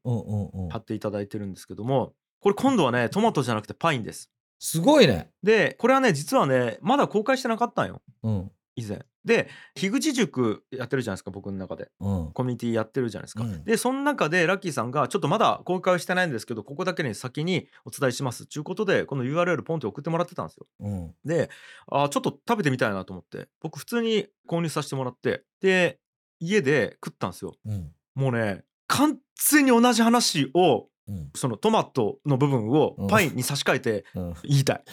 貼。っていただいてるんですけどもこれ今度はねトマトじゃなくてパインですすごいね。でこれはね実はねまだ公開してなかったんようん。以前で樋口塾やってるじゃないですか僕の中でうん。コミュニティやってるじゃないですか、うんでその中でラッキーさんがちょっとまだ公開はしてないんですけどここだけに先にお伝えしますっていうことでこの URL ポンって送ってもらってたんですようん。であーちょっと食べてみたいなと思って僕普通に購入させてもらってで家で食ったんですようん。もうね完全に同じ話をうん。そのトマトの部分をうんパインに差し替えてうん。言いたい。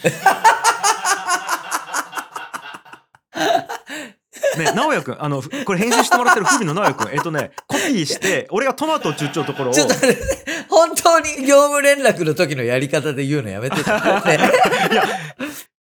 ね、直哉くん、あの、ふこれ編集してもらってる不備の直哉くん、えっとね、コピーして、俺がトマトを中長ところを、ちょっと本当に業務連絡の時のやり方で言うのやめてた。ね いや、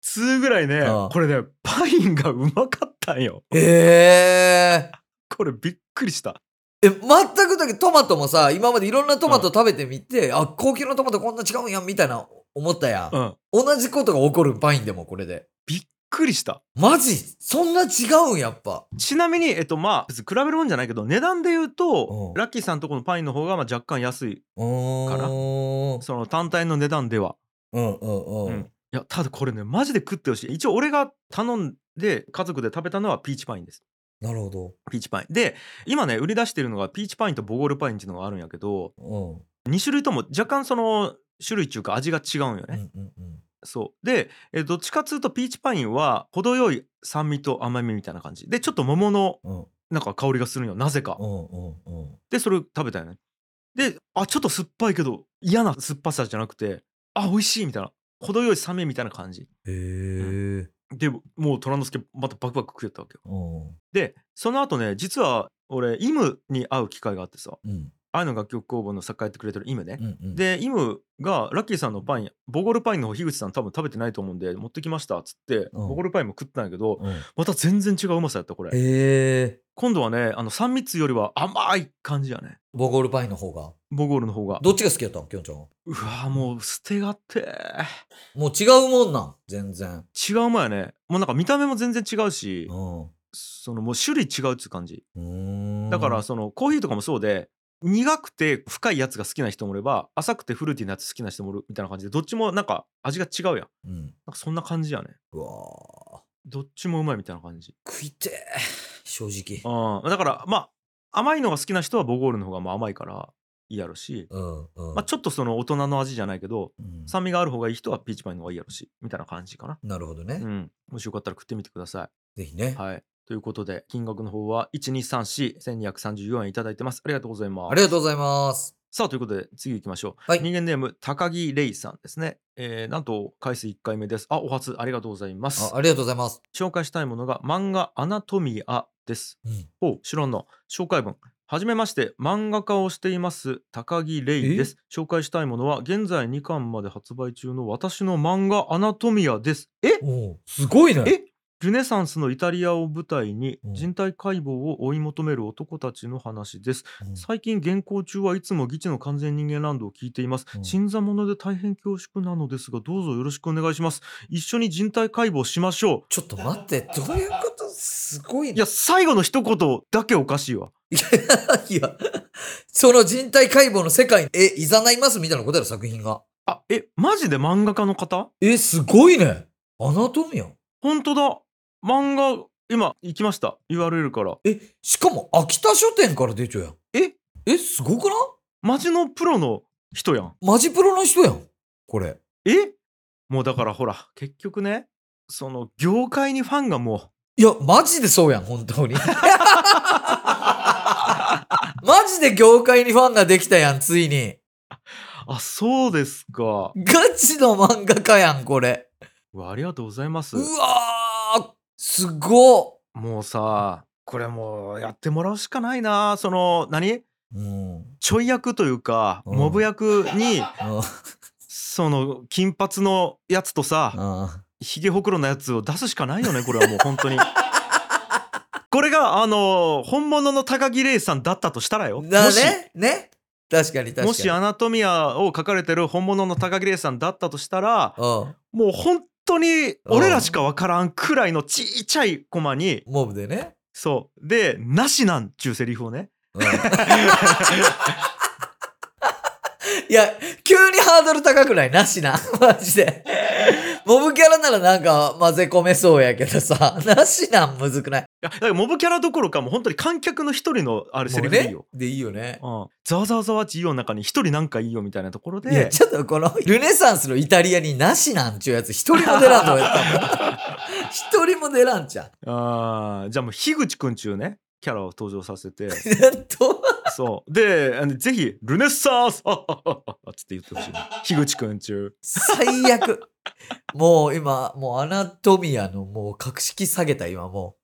つうぐらいねうん、これね、パインがうまかったんよ。へえ。これびっくりした。え、全くだけどトマトもさ、今までいろんなトマト食べてみて、あ、高級なトマトこんな違うんやんみたいな思ったやん。うん。同じことが起こるパインでもこれで。びっくりしたマジ？そんな違うんやっぱ。ちなみにえっとまあ別に比べるもんじゃないけど値段で言うとうんラッキーさんとこのパインの方がまあ若干安いうん。かなその単体の値段ではうんうんううんん。いやただこれねマジで食ってほしい一応俺が頼んで家族で食べたのはピーチパインですなるほど。ピーチパインで今ね売り出してるのがピーチパインとボゴールパインっていうのがあるんやけどうん。2種類とも若干その種類っていうか味が違うんようんね、うんうん。そうで、えどっちかっつうとピーチパインは程よい酸味と甘みみたいな感じでちょっと桃のうんなんか香りがするんよなぜかうんうんうん。でそれを食べたよねであちょっと酸っぱいけど嫌な酸っぱさじゃなくてあ美味しいみたいな程よい酸味みたいな感じへえ。でもう虎之助またバクバク食えたわけようん。でその後ね実は俺イムに会う機会があってさうん。愛の楽曲工房の作家やってくれてるイムね、うんうん。でイムがラッキーさんのパインボゴールパインの方樋口さん多分食べてないと思うんで持ってきましたっつって、うんボゴールパインも食ったんやけどうん。また全然違ううまさやったこれへえ。今度はねあの酸味つよりは甘い感じやねボゴールパインの方が？ボゴールの方がどっちが好きやったんきょんちゃんは？うわーもう捨てがってもう違うもんなん。全然。違うもんやねもうなんか見た目も全然違うしうん。そのもう種類違うっつう感じだからそのコーヒーとかもそうで苦くて深いやつが好きな人もいれば浅くてフルーティーなやつ好きな人もいるみたいな感じでどっちもなんか味が違うやん。うん。なんかそんな感じやね。うわー。どっちもうまいみたいな感じ。食いてー正直。うん。だからまあ甘いのが好きな人はボゴールの方がまあ甘いからいいやろし、うんうん。まあ、ちょっとその大人の味じゃないけどうん。酸味がある方がいい人はピーチパインの方がいいやろしみたいな感じかな。なるほどね。うん。もしよかったら食ってみてくださぜひね。い。はいということで金額の方は12341234円いただいてます。ありがとうございます。ありがとうございます。さあということで次行きましょう、はい。人間ネーム高木レイさんですね、えーなんと回数1回目です。あお初ありがとうございます。あありがとうございます。紹介したいものが漫画アナトミアです。うん。おう知らんな。紹介文。はじめまして漫画家をしています高木レイです。紹介したいものは現在2巻まで発売中の私の漫画アナトミアです。え？すごいね。え？ルネサンスのイタリアを舞台にうん。人体解剖を追い求める男たちの話です。うん。最近原稿中はいつも議地の完全人間ランドを聞いています、うん。新参者で大変恐縮なのですがどうぞよろしくお願いします。一緒に人体解剖しましょちょっと待って、どういうこと？すごいうね。いや最後の一言だけおかしいわ。いや、その人体解剖の世界に、え、いざないます？みたいなことやろ、作品が。あえマジで漫画家の方？え、すごいね。アナトミア。本当だ漫画今行きました URL からえ、しかも秋田書店から出ちゃうやん。え？え、すごくない？マジのプロの人やんマジプロの人やん。これ。え？もうだからほら結局ねその業界にファンがもいや、マジでそうやん、本当に。マジで業界にファンができたやん、ついに。うあそうですかガチの漫画家やん、これ。うわありがとうございますうわー、すごっ。もうさこれもうやってもらうしかないなその何？ちょい役というか、うんモブ役にその金髪のやつとさうんひげほくろのやつを出すしかないよねこれはもう本当に これがあの本物の高木レイさんだったとしたらよだもしね？ね？確かに確かに。もしアナトミアを書かれてる本物の高木レイさんだったとしたらうん。もう本当に俺らしかわからんくらいのちっちゃいコマにモブでね。そう。で「なしなん」ちゅうセリフをね。うんいや、急にハードル高くない？なしな。マジで。モブキャラならなんか混ぜ込めそうやけどさ、なしなん？むずくない？いやだからモブキャラどころかもう本当に観客の一人のあれセリフでいいよ。でいいよね。うん、ざわざわざわちいいよの中に一人なんかいいよみたいなところいや、でちょっとこのルネサンスのイタリアになしなんちゅうやつ一人も出らんのやったもん。一人も出らんちゃあーじゃあもう樋口くんちゅうねキャラを登場させてう。そう。であのぜひ「ルネッサンス! 」つって言ってほしい。ね樋口くんちゅう。最悪。もう今、もうアナトミアのもう格式下げた今も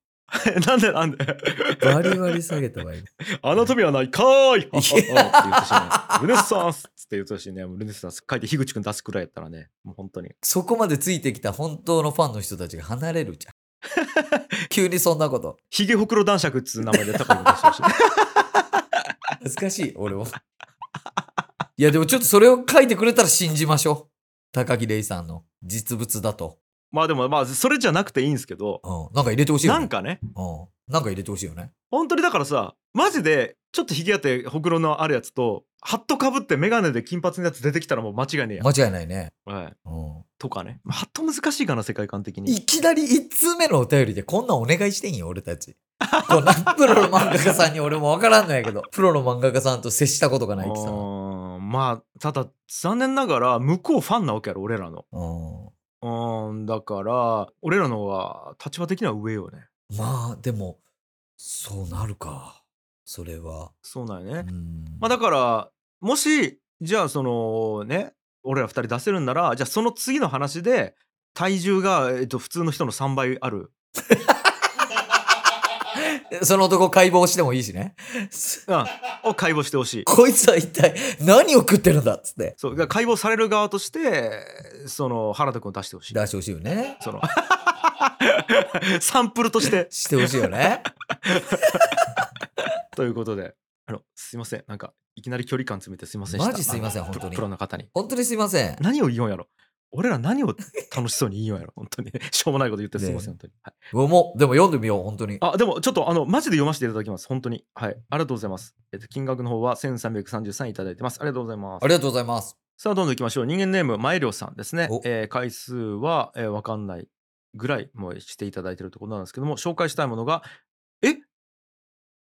なんでなんで。う。バリバリ下げたわ今。アナトミアないかーい。あって言ってほしいね。ルネッサンス。っつって言ってほしいね。もうルネッサンス。書いて樋口くん出すくらいやったらね。もう本当に。そこまでついてきた本当のファンの人たちが離れるじゃん。急にそんなこと。ヒゲほくろ男爵っつう名前で高い出してほしい 恥ずかしい、俺も。いや、でもちょっとそれを書いてくれたら信じましょう。高木レイさんの実物だと。まあでもまあそれじゃなくていいんですけどうん。なんか入れてほしいよね。なんかねうん。なんか入れてほしいよね。本当にだからさマジでちょっとひげあってほくろのあるやつとハットかぶって眼鏡で金髪のやつ出てきたらもう間違いねえやん、間違いないね。はい、うん。とかねまあハット難しいかな世界観的にいきなり1通目のお便りでこんなんお願いしてんよ、俺たち。こんなプロの漫画家さんに俺もわからんのやけど、プロの漫画家さんと接したことがないってさ。まあただ残念ながら向こうファンなわけやろ俺らのうん。うんだから俺らの方が立場的には上よねまあ、でも、そうなるか。それは。そうなんよね、うん。まあだからもしじゃあそのね俺ら2人出せるんならじゃあその次の話で体重が、えっと、普通の人の3倍ある その男解剖してもいいしね。うん、を解剖してほしい。こいつは一体何を食ってるんだっつって。そうだから解剖される側としてその原田君を出してほしい。出してほしいよね。その サンプルとしてしてほしいよね。ということであのすいませんなんかいきなり距離感詰めてすいませんでしたマジすいませんあの本当にプロの方に本当にすいません。何を言おうやろ俺ら何を楽しそうに言いようやろ。本当に。しょうもないこと言ってすいません、本当に、はい、もう、でも読んでみよう、本当に。あでもちょっとあのマジで読ませていただきます。本当に。はい。ありがとうございます、えっと、金額の方は1333いただいてます。ありがとうございます。ありがとうございます。さあどんどん行きましょう。人間ネーム前涼さんですね。お、えー回数は、えー、分かんないぐらいもうしていただいてるところなんですけども紹介したいものがえ？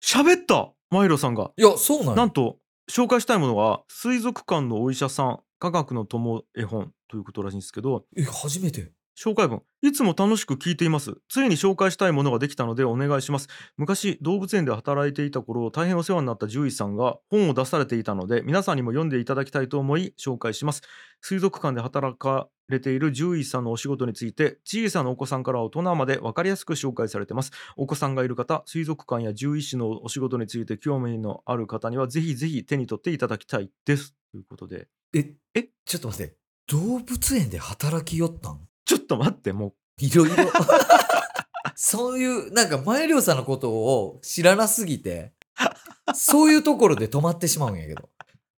喋った！前涼さんが。いや、そうなのなんと紹介したいものは水族館のお医者さん科学の友絵本ということらしいんですけどえ、初めて。紹介文。いつも楽しく聞いています。ついに紹介したいものができたのでお願いします。昔動物園で働いていた頃大変お世話になった獣医さんが本を出されていたので皆さんにも読んでいただきたいと思い紹介します。水族館で働かれている獣医さんのお仕事について小さなお子さんから大人まで分かりやすく紹介されてます。お子さんがいる方水族館や獣医師のお仕事について興味のある方にはぜひぜひ手に取っていただきたいです。ということで。え、えちょっと待って。動物園で働きよったん？ちょっと待ってもう。いろいろ。そういう、なんか前涼さんのことを知らなすぎて、そういうところで止まってしまうんやけど。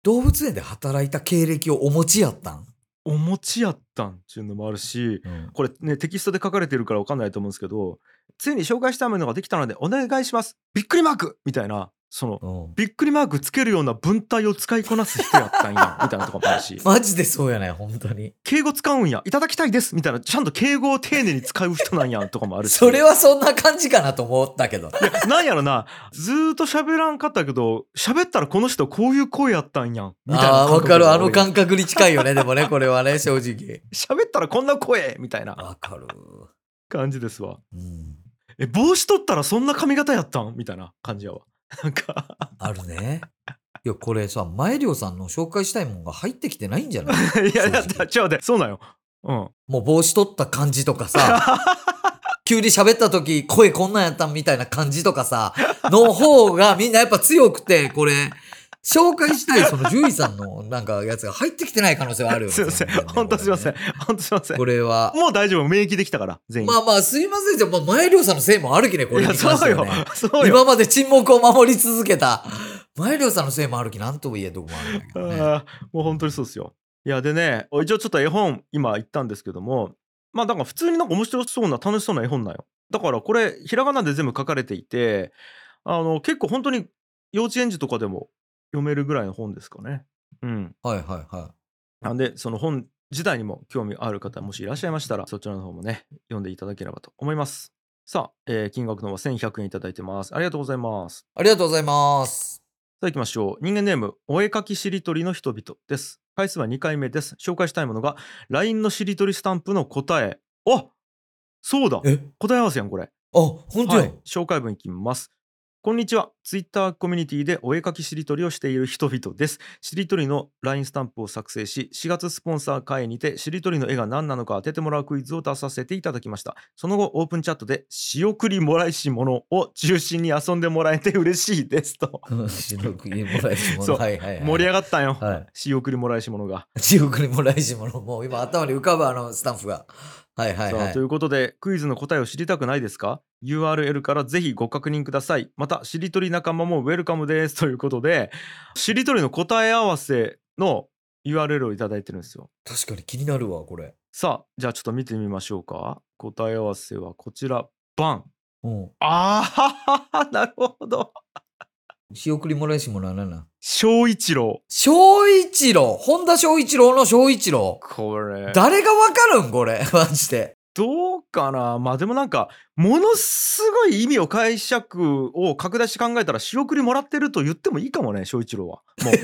動物園で働いた経歴をお持ちやったん、お持ちやったんっていうのもあるしこれねテキストで書かれてるから分かんないと思うんですけどついに紹介したいものができたのでお願いします。びっくりマーク！みたいなそのうんびっくりマークつけるような文体を使いこなす人やったんや みたいなとこもあるしマジでそうやね、本当に。敬語使うんやいただきたいですみたいなちゃんと敬語を丁寧に使う人なんやとかもあるしそれはそんな感じかなと思ったけど。いやなんやろなずーっと喋らんかったけど喋ったらこの人こういう声やったんやんみたいなああー、わかる。あの感感覚に近いよね、でもね、これはね、正直。喋ったらこんな声みたいなわかる。感じですわうん。え帽子取ったらそんな髪型やったん？みたいな感じやわなんか。あるね。いや、これさ、前涼さんの紹介したいもんが入ってきてないんじゃない？いやいや正直違うでそうなんようん。もう帽子取った感じとかさ、急に喋った時声こんなんやったんみたいな感じとかさ、の方がみんなやっぱ強くて、これ、紹介したいその獣医さんのなんかやつが入ってきてない可能性はあるよね。すいません本当すいませんこ本当すいませんこれは。もう大丈夫免疫できたから全員まあまあ、すいません。じゃあ、まあ、前涼さんのせいもあるきね、これいやに関しそうよ。そうよ今まで沈黙を守り続けた。前涼さんのせいもあるき、なんとも言えんとこもあるんだけどね。もう本当にそうですよいやでね一応ちょっと絵本今言ったんですけどもまあだから普通になんか面白そうな楽しそうな絵本なんよだからこれひらがなで全部書かれていてあの結構本当に幼稚園児とかでも読めるぐらいの本ですかねうんはいはいはなんでその本自体にも興味ある方もしいらっしゃいましたらそちらの方もね読んでいただければと思いますさあ、えー金額の方は1100円いただいてますありがとうございますい。ありがとうございます。さあ行きましょう。人間ネーム、お絵かきしりとりの人々です。回数は2回目です。紹介したいものが、LINE のしりとりスタンプの答え。あそうだえ？答え合わせやん、これ。あ、本当や。はい。紹介文いきます。こんにちは。ツイッターコミュニティでお絵かきしりとりをしている人々です。しりとりの LINE スタンプを作成し、4月スポンサー会にてしりとりの絵が何なのか当ててもらうクイズを出させていただきました。その後、オープンチャットで仕送りもらいし物を中心に遊んでもらえて嬉しいですと。うん白く家もらいし そう物。はいはい、はい。盛り上がったんよ。はい。仕送りもらいし物が。白くもらいし物。もう今頭に浮かぶあのスタンプが。はいはいはいさあとい。うことでクイズの答えを知りたくないですか ?URL からぜひご確認ください。またしりとり仲間もウェルカムですということでしりとりの答え合わせの URL をいただいてるんですよ。確かに気になるわ、これ。さあ、じゃあちょっと見てみましょうか。答え合わせはこちら。バン。うん。ああ、なるほど。仕送りもらいしもらわな。翔一郎。翔一郎？本田翔一郎の翔一郎？これ。誰がわかるん？これ。マジで。どうかな？まあでもなんか、ものすごい意味を解釈を拡大して考えたら、仕送りもらってると言ってもいいかもね、翔一郎は。もう。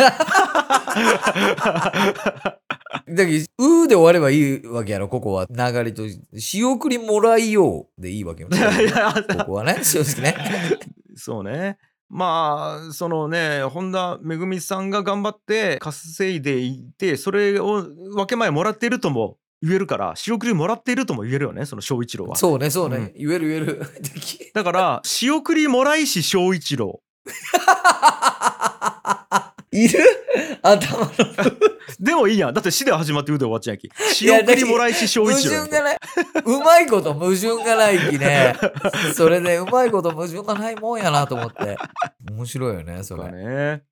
だけど、うーで終わればいいわけやろ、ここは。流れと。仕送りもらいようでいいわけよ。ここはね、正直ね。そうね。まあ、そのね、本田めぐみさんが頑張って稼いでいて、それを分け前もらっているとも言えるから、仕送りもらっているとも言えるよね、その翔一郎は。そうね、そうね。うん言える言える。だから、仕送りもらいし翔一郎。いる？頭のでもいいやん。だって死で始まってうで終わっちゃうやき。仕や送りもらいし翔矛一郎。盾がない。うまいこと矛盾がないきね。それでうまいこと矛盾がないもんやなと思って。面白いよね、それ。ね。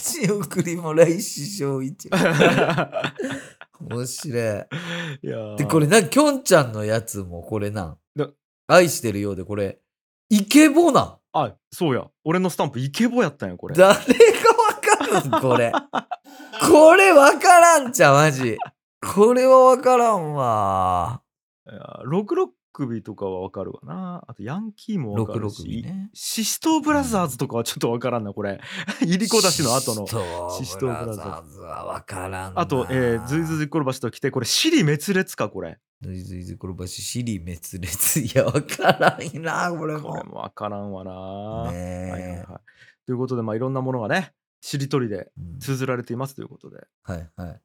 仕送りも来師匠一。面白い。いやーで、これな、きょんちゃんのやつもこれな。愛してるようで、これ、イケボなん？あ、そうや。俺のスタンプイケボやったんや、これ。誰 これ。これわからんちゃう、マジ。これはわからんわ。いやロクロックビとかはわかるわな。あとヤンキーもわかる66し。ね。シシトウブラザーズとかはちょっとわからんな、これ。いりこだしの後のシ。シシトブラザーズはわからんな。あと、えー、ズイズイ転ばしときて、これ、シリ滅裂か、これ。ズイズイ転ばし、尻滅裂。いや、わからんな、これもこれ。もわからんわな。はいはいねはいえ。ということで、まあ、いろんなものがね、しりとりでうん綴られていますということで。はいはい。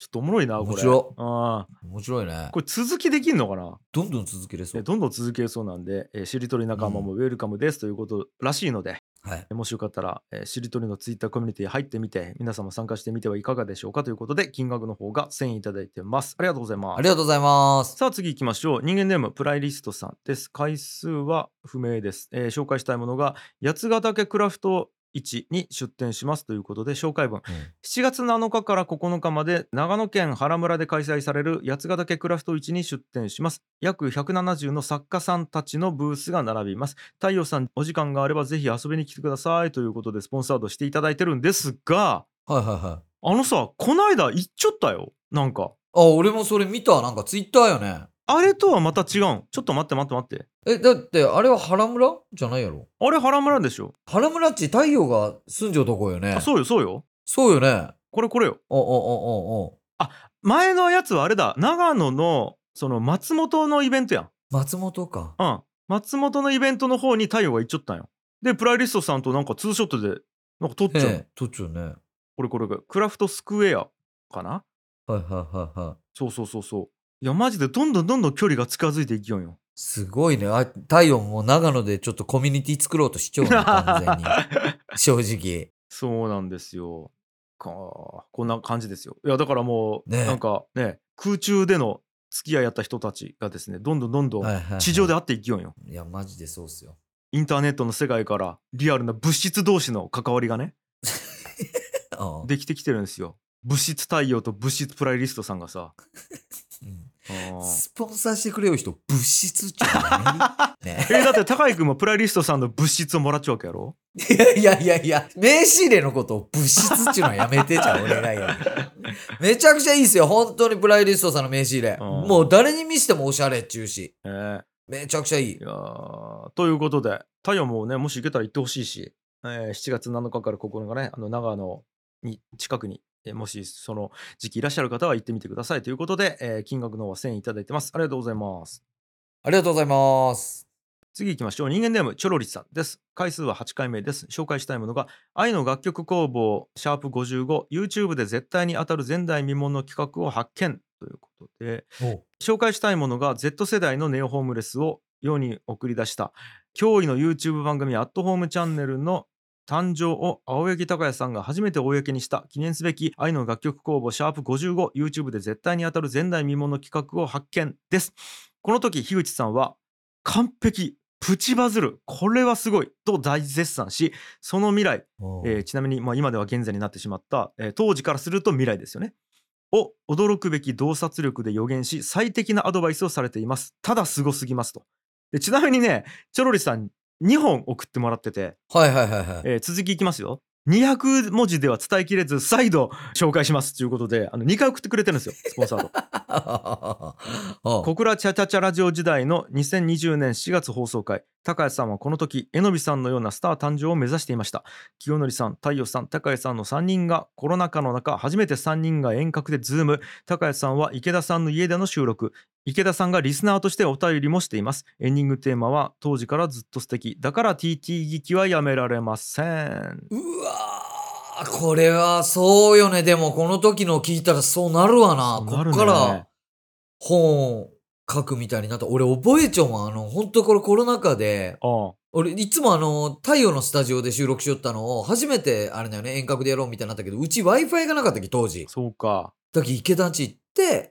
ちょっとおもろいな、これ。面白あ面白いねー。これ続きできんのかな？どんどん続けれそう。ねどんどん続けそうなんで、えーしりとり仲間もウェルカムですということらしいので、はい。もしよかったら、えーしりとりのツイッターコミュニティ入ってみて、皆様参加してみてはいかがでしょうかということで、金額の方が1000円いただいてます。ありがとうございます。ありがとうございます。さあ次行きましょう。人間ネームプライリストさんです。回数は不明です。えー紹介したいものが八ヶ岳クラフト市に出店しますということで紹介文。7月7日から9日まで長野県原村で開催される八ヶ岳クラフト市に出店します。約170の作家さんたちのブースが並びます。太陽さんお時間があればぜひ遊びに来てください。ということでスポンサードしていただいてるんですがはいはいはい。あのさこないだ行っちゃったよ。なんか。あ、俺もそれ見た。なんかツイッターよね。あれとはまた違うん？ちょっと待って待って待って。え、だって、あれは原村？じゃないやろ。あれ原村でしょ。原村っち太陽が住んじゃうとこよね。あそうよそうよ。そうよね。これこれよ。おおおおお前のやつはあれだ。長野のその松本のイベントやん。松本か。うん。松本のイベントの方に太陽が行っちゃったんよ。でプライリストさんとなんかツーショットでなんか撮っちゃう、ええ、とっちゃうね。はいこれこれこれ。クラフトスクエアかな？はいはいはい。そうそうそうそういやマジでどんどんどんどん距離が近づいていきよんよ。すごいね。あ太陽も長野でちょっとコミュニティ作ろうとしちゃうね、完全に。正直。そうなんですよ。かこんな感じですよ。いやだからもう、ね。えなんかね空中での付き合いやった人たちがですねどんどんどんどんはいはいはい。地上で会っていきよんよ、いや、マジでそうっすよ。インターネットの世界からリアルな物質同士の関わりがね うんできてきてるんですよ。物質太陽と物質プライリストさんがさスポンサーしてくれよ人、物質っちゅうのね。ね えだって高井君もプライリストさんの物質をもらっちゃうわけやろ？いやいやいやいや、名刺入れのことを物質っちゅうのはやめてちゃう、お願いや。めちゃくちゃいいっすよ、本当にプライリストさんの名刺入れ。うんもう誰に見してもおしゃれっちゅうし。えーめちゃくちゃいいい。やーということで太陽もねもし行けたら行ってほしいし、えー7月7日から9日ねあの長野に近くにえーもしその時期いらっしゃる方は行ってみてくださいということで、えー金額の方は1000円いただいてます。ありがとうございます。ありがとうございます。次行きましょう。人間ネームチョロリさんです。回数は8回目です。紹介したいものが愛の楽曲工房シャープ 55YouTube で絶対に当たる前代未聞の企画を発見ということで紹介したいものが Z 世代のネオホームレスを世に送り出した驚異の YouTube 番組アットホームチャンネルの誕生を青柳高也さんが初めて公にした記念すべき愛の楽曲工房シャープ 55YouTube で絶対に当たる前代未聞の企画を発見です。この時樋口さんは完璧プチバズるこれはすごいと大絶賛しその未来、えーちなみに、まあ、今では現在になってしまった、えー当時からすると未来ですよね。を驚くべき洞察力で予言し最適なアドバイスをされています。ただすごすぎますと。でちなみにねチョロリさん2本送ってもらってて、はいはいはいはい。えー続きいきますよ。200文字では伝えきれず再度紹介しますということであの2回送ってくれてるんですよスポンサード。お小倉チャチャチャラジオ時代の2020年4月放送回高谷さんはこの時榎木さんのようなスター誕生を目指していました。清則さん太陽さん高谷さんの3人がコロナ禍の中初めて3人が遠隔でズーム。高谷さんは池田さんの家での収録池田さんがリスナーとしてお便りもしていますエンディングテーマは当時からずっと素敵だから TT 劇はやめられませんうわーこれはそうよね。でもこの時の聞いたらそうなるわな。なるねっから本を書くみたいになった。俺覚えちゃうわ。あの、本当これコロナ禍で、俺いつもあの、太陽のスタジオで収録しよったのを初めてあれだよね、遠隔でやろうみたいになったけど、うち Wi-Fi がなかったっけ当時。そうかだけど池田んち行って、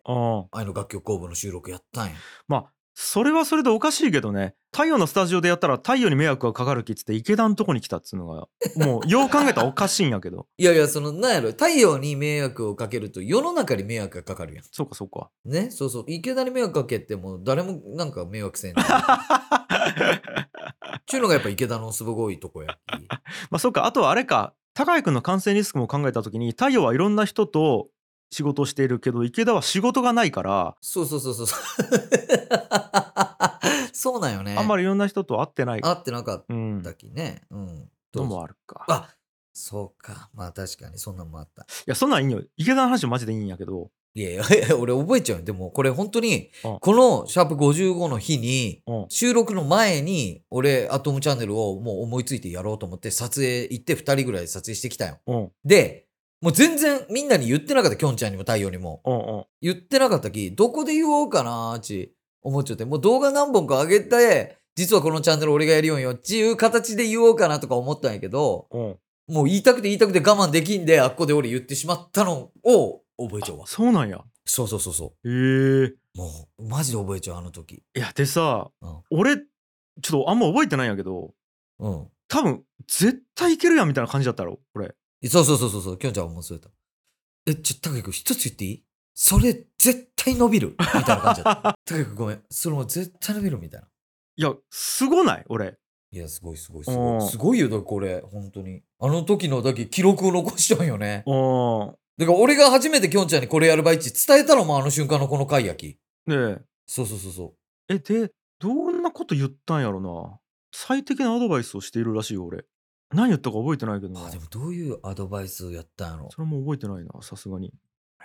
ああああいうの楽曲工房の収録やったんや。まあそれはそれでおかしいけどね太陽のスタジオでやったら太陽に迷惑がかかるきっつって池田のとこに来たっつうのがもうよう考えたらおかしいんやけど いやいや、その、なんやろ、太陽に迷惑をかけると世の中に迷惑がかかるやん。そうかそうかね、そうそう。池田に迷惑かけても誰もなんか迷惑せん。ちゅうのがやっぱ池田のすごいとこや。まあそうかあとはあれか高井君の感染リスクも考えた時に太陽はいろんな人と仕事をしているけど池田は仕事がないからそうそうそうそうそう。そうなんよね。あんまりいろんな人と会ってない会ってなかっうんたきね。うん。のもあるかあそうか。まあ確かにそんなんもあった。いやそんなんいいんよ池田の話はマジでいいんやけどいやいや俺覚えちゃうよ。でもこれ本当にうん、このシャープ55の日に、うん収録の前に、俺、アトムチャンネルをもう思いついてやろうと思って、撮影行って2人ぐらいで撮影してきたよ。うんで、もう全然みんなに言ってなかった、きょんちゃんにも太陽にも。うんうん言ってなかったき、どこで言おうかなーち思っちゃって、もう動画何本か上げて、実はこのチャンネル俺がやるよんよっていう形で言おうかなとか思ったんやけど、うんもう言いたくて言いたくて我慢できんで、あっこで俺言ってしまったのを覚えちゃうわ。そうなんやそうそうそうそへえう。もう、マジで覚えちゃう、あの時。いやでさうん俺ちょっとあんま覚えてないんやけどうん。多分絶対いけるやんみたいな感じだったろこれそうそうそうそうそう、きょんちゃんもそうやった。え、ちょ、高木君一つ言っていい？それ絶対伸びるみたいな感じだった。高木君ごめん。それも絶対伸びるみたいな。いやすごない？俺いや、すごいすごいすうんごい。すごいよ、だこれ、本当に。あの時のだけ記録を残したんよね。うんだから俺が初めてきょんちゃんにこれやる場合ち伝えたのもあの瞬間のこの回やき。ねえそうそうそうそえでどんなこと言ったんやろな最適なアドバイスをしているらしいよ俺何言ったか覚えてないけどう。なあ、でもどういうアドバイスやったんやろ？それも覚えてないなさすがに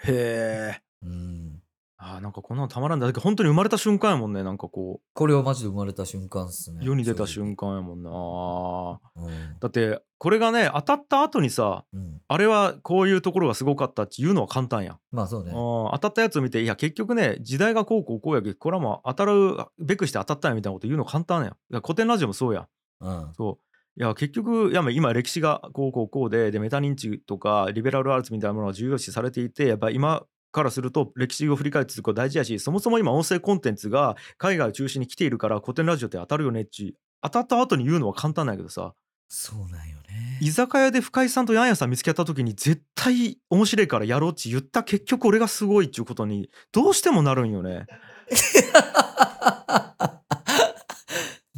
へえうん。あーなんかこんなのたまらんだだけど本当に生まれた瞬間やもんねなんかここれはマジで生まれた瞬間っすね。う世に出た瞬間やもんな間。うん。だってこれがね当たった後にさうん。あれはこういうところがすごかったっていうのは簡単やん、まあそうね。当たったやつを見ていや結局ね時代がこうこうこうやけどこれはもう当たるべくして当たったんやみたいなこと言うの簡単や古典ラジオもそうやんうん。そういや結局いやまあ今歴史がこうこうこうででメタ認知とかリベラルアーツみたいなものが重要視されていてやっぱ今からすると歴史を振り返ってすること大事やしそもそも今音声コンテンツが海外を中心に来ているから古典ラジオって当たるよねっち当たった後に言うのは簡単なんやけどさそうなんよね。居酒屋で深井さんとヤンヤさん見つけた時に絶対面白いからやろうっち言った結局俺がすごいっちゅうことにどうしてもなるんよね。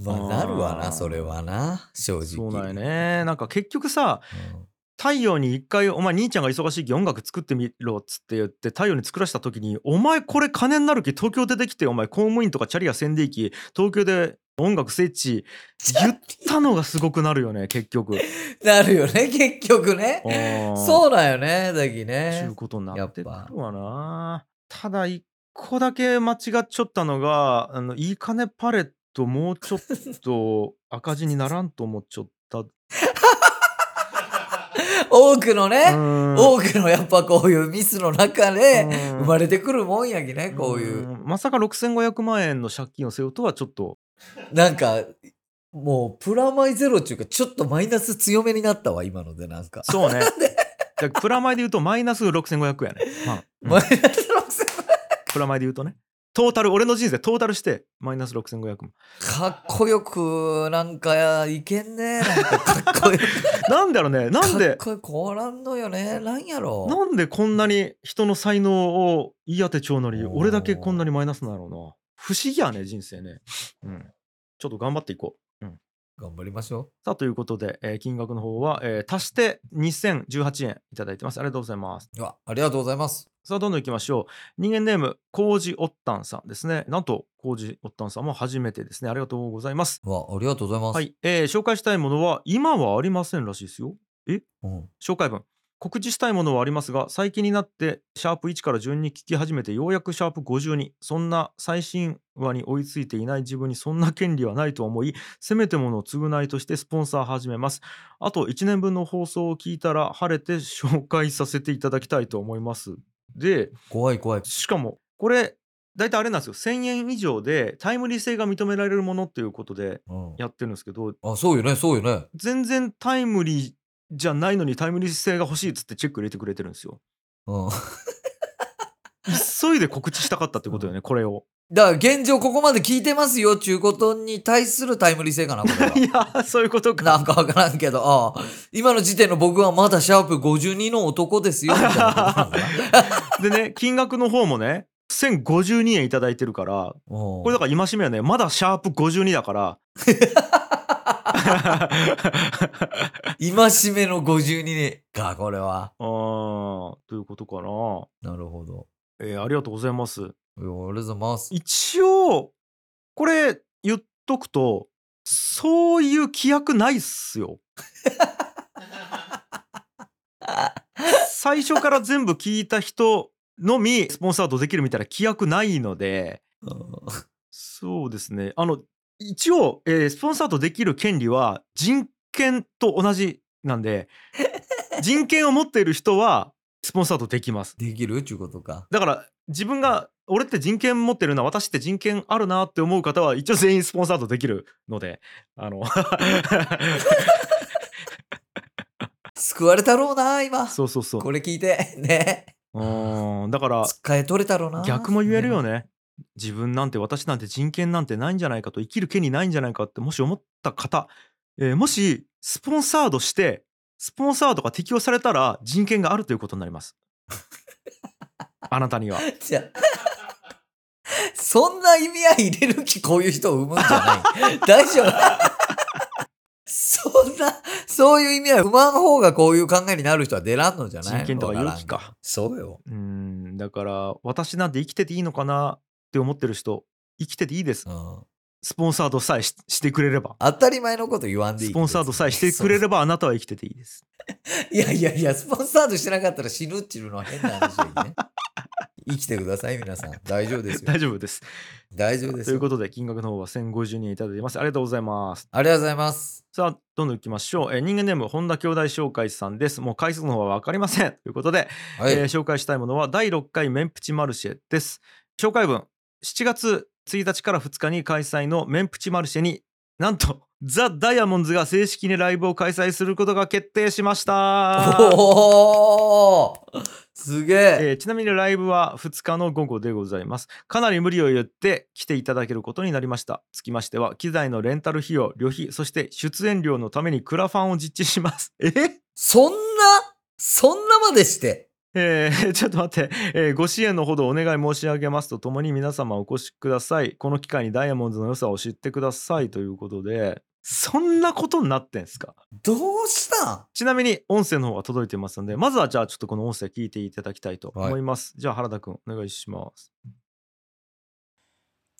まあなるわな、それはな。正直。そうなんやねなんか結局さうん。太陽に一回お前兄ちゃんが忙しいき音楽作ってみろっつって言って太陽に作らせた時にお前これ金になるき東京出てきてお前公務員とかチャリアせんでいき東京で音楽設置言ったのがすごくなるよね結局。なるよね、結局ね。うそうなんよね、だきちゅねう。ことになってるわな。ただ一個だけ間違っちゃったのがあのいい金パレットもうちょっと赤字にならんと思っちゃった。多くのね、うん。多くのやっぱこういうミスの中でうん。生まれてくるもんやきね、こういう。んまさか6500万円の借金を背負うとはちょっと。なんか、もうプラマイゼロっていうか、ちょっとマイナス強めになったわ、今のでなんか。そうね。プラマイで言うとマイナス6500やね、まあうん。マイナス6000プラマイで言うとねトータル俺の人生トータルしてマイナス6500万かっこよく、なんか、いけんね。なんかかっこよく。なんだろうねなんかっでこよく、こうなんのよね。なんやろ。なんでこんなに人の才能を言い当てちゃうのにおー俺だけこんなにマイナスなんだろうな不思議やね人生ねうんちょっと頑張っていこう頑張りましょさあということで、えー金額の方は、えー足して2018円いただいてますありがとうございますう。うわ、ありがとうございます。さあどんどんいきましょう。人間ネームコウジオッタンさんですね。なんとコウジオッタンさんも初めてですね。ありがとうございます。うわ、ありがとうございます。はい、えー紹介したいものは今はありませんらしいですよ。うん。紹介文。告知したいものはありますが最近になってシャープ1から順に聞き始めてようやくシャープ52そんな最新話に追いついていない自分にそんな権利はないと思いせめてものを償いとしてスポンサー始めます。あと1年分の放送を聞いたら晴れて紹介させていただきたいと思いますで怖い怖い。しかもこれ大体あれなんですよ1000円以上でタイムリー性が認められるものっていうことでうん。やってるんですけどあ、そうよね、そうよね。全然タイムリーじゃないのにタイムリー性が欲しいっつってチェック入れてくれてるんですよ。うん。急いで告知したかったってことよね、これを。だから現状ここまで聞いてますよ、ちゅうことに対するタイムリー性かな、これは。いや、そういうことか。なんかわからんけど、ああ、今の時点の僕はまだシャープ52の男ですよ。でね、金額の方もね、1052円いただいてるから、ここれだから戒めはね、まだシャープ52だから。今しめの52年か、これは。あーということかな。なるほど。えーありがとうございます。ありがとうございます。一応、これ言っとくと、そういう規約ないっすよ。最初から全部聞いた人のみスポンサードできるみたいな規約ないので、そうですね。あの、一応、えースポンサードできる権利は人権と同じなんで、人権を持っている人はスポンサードできます。できるちゅうことか。だから自分が俺って人権持ってるな私って人権あるなって思う方は一応全員スポンサードできるのであの救われたろうな、今。そうそうそうこれ聞いて。ね。うんだから使え取れたろうな。逆も言えるよね。ね自分なんて私なんて人権なんてないんじゃないかと生きる権利ないんじゃないかってもし思った方、えーもしスポンサードしてスポンサードが適用されたら人権があるということになります。あなたには。じゃあそんな意味合い入れる気こういう人を生むんじゃない。大丈夫。そんな、そういう意味合い生まん方がこういう考えになる人は出らんのじゃない？人権とか勇気か。そうよ。うんだから私なんて生きてていいのかなって思ってる人生きてていいです。うん。スポンサードさえししてくれれば当たり前のこと言わんでいい。スポンサードさえしてくれればあなたは生きてていいですいやいやいや、スポンサードしてなかったら死ぬっちゅうのは変な話よね。生きてください、皆さん。大丈夫ですよ。大丈夫です大丈夫ですよ。ということで金額の方は1050円いただいてますありがとうございますありがとうございます。さあどんどんいきましょう、えー人間ネーム本田兄弟紹介さんですもう回数の方は分かりませんということで、はい。えー紹介したいものは第6回メンプチマルシェです紹介文7月1日から2日に開催のメンプチマルシェになんと ザ・ダイヤモンズが正式にライブを開催することが決定しましたおーすげえ。えーちなみにライブは2日の午後でございます。かなり無理を言って来ていただけることになりました。つきましては、機材のレンタル費用、旅費、そして出演料のためにクラファンを実地します。え？そんな、そんなまでして？えー ちょっと待って、えーご支援のほどお願い申し上げますとともに皆様お越しください。この機会にダイヤモンドの良さを知ってくださいということで、そんなことになってんすか？どうしたん？ちなみに音声の方が届いてますので、まずはじゃあちょっとこの音声聞いていただきたいと思います。じゃあ原田くんお願いします。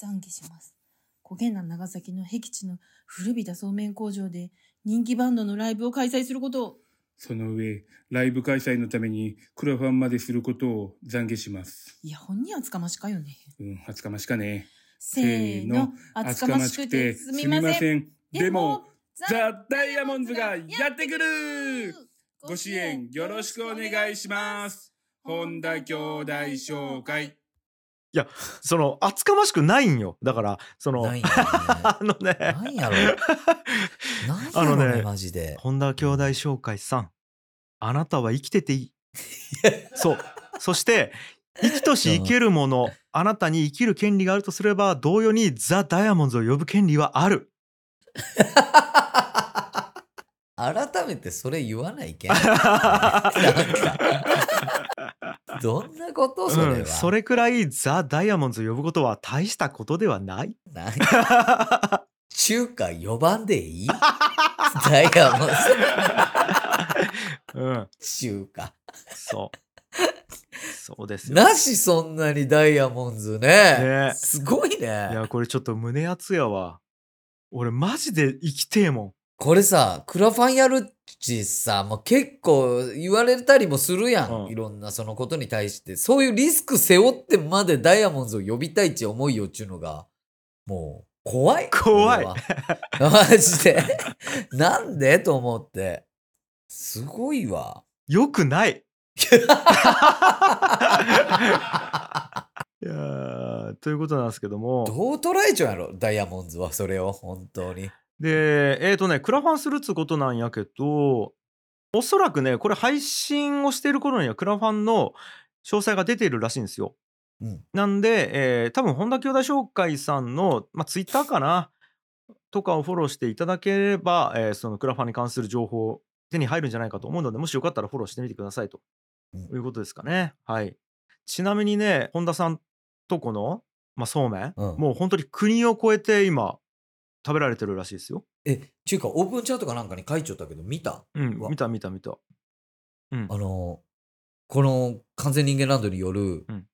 懺悔します。焦げな長崎の僻地の古びたそうめん工場で人気バンドのライブを開催することをその上、ライブ開催のためにクラファンまですることを懺悔します。いや、本人厚かましかよね。うん、初かましかね。せーの、厚かましくてすみません。ん。でも、ザ・ダイヤモンズがやってくるご支援よろしくお願いします。本田兄弟紹介。その厚かましくないんよだからそのないんや あのね ね。なんやろ。なんやあのねろね、マジで。本田兄弟紹介さんあなたは生きてていい そうそして生きとし生けるものあなたに生きる権利があるとすれば同様にザ・ダイヤモンドを呼ぶ権利はある改めてそれ言わないけん。なんか どんなことそれは。うん、それくらいザ・ダイヤモンドを呼ぶことは大したことではないなん中華4番でいい？ダイヤモンド。うん中華。そうそうですよなしそんなにダイヤモンズね。ねすごいいね。やこれちょっと胸熱やわ俺マジで生きてえもんこれさ、クラファンやるっちさ、もう結構言われたりもするやん。うんいろんなそのことに対して。そういうリスク背負ってまでダイヤモンドを呼びたいって思いよっちゅうのが、もう怖い。怖い俺は マジで。なんで？と思って。すごいわ。よくない いやーということなんですけどもどう捉えちゃうやろ？ダイヤモンドはそれを、本当に。でえっ、とねクラファンするっつうことなんやけどおそらくねこれ配信をしている頃にはクラファンの詳細が出ているらしいんですよ。うん。なんで、えー多分本田兄弟紹介さんの、まあ、ツイッターかな？とかをフォローしていただければ、えーそのクラファンに関する情報手に入るんじゃないかと思うのでもしよかったらフォローしてみてくださいと、うん。いうことですかね。はい、ちなみにね本田さんとこの、まあ、そうめん、うん。もう本当に国を越えて今食べられてるらしいですよ。え、ちゅうか、オープンチャートかなんかに書いちゃったけど、見た？うん見た見た見た。うん。あの、この完全人間ランドによるうん。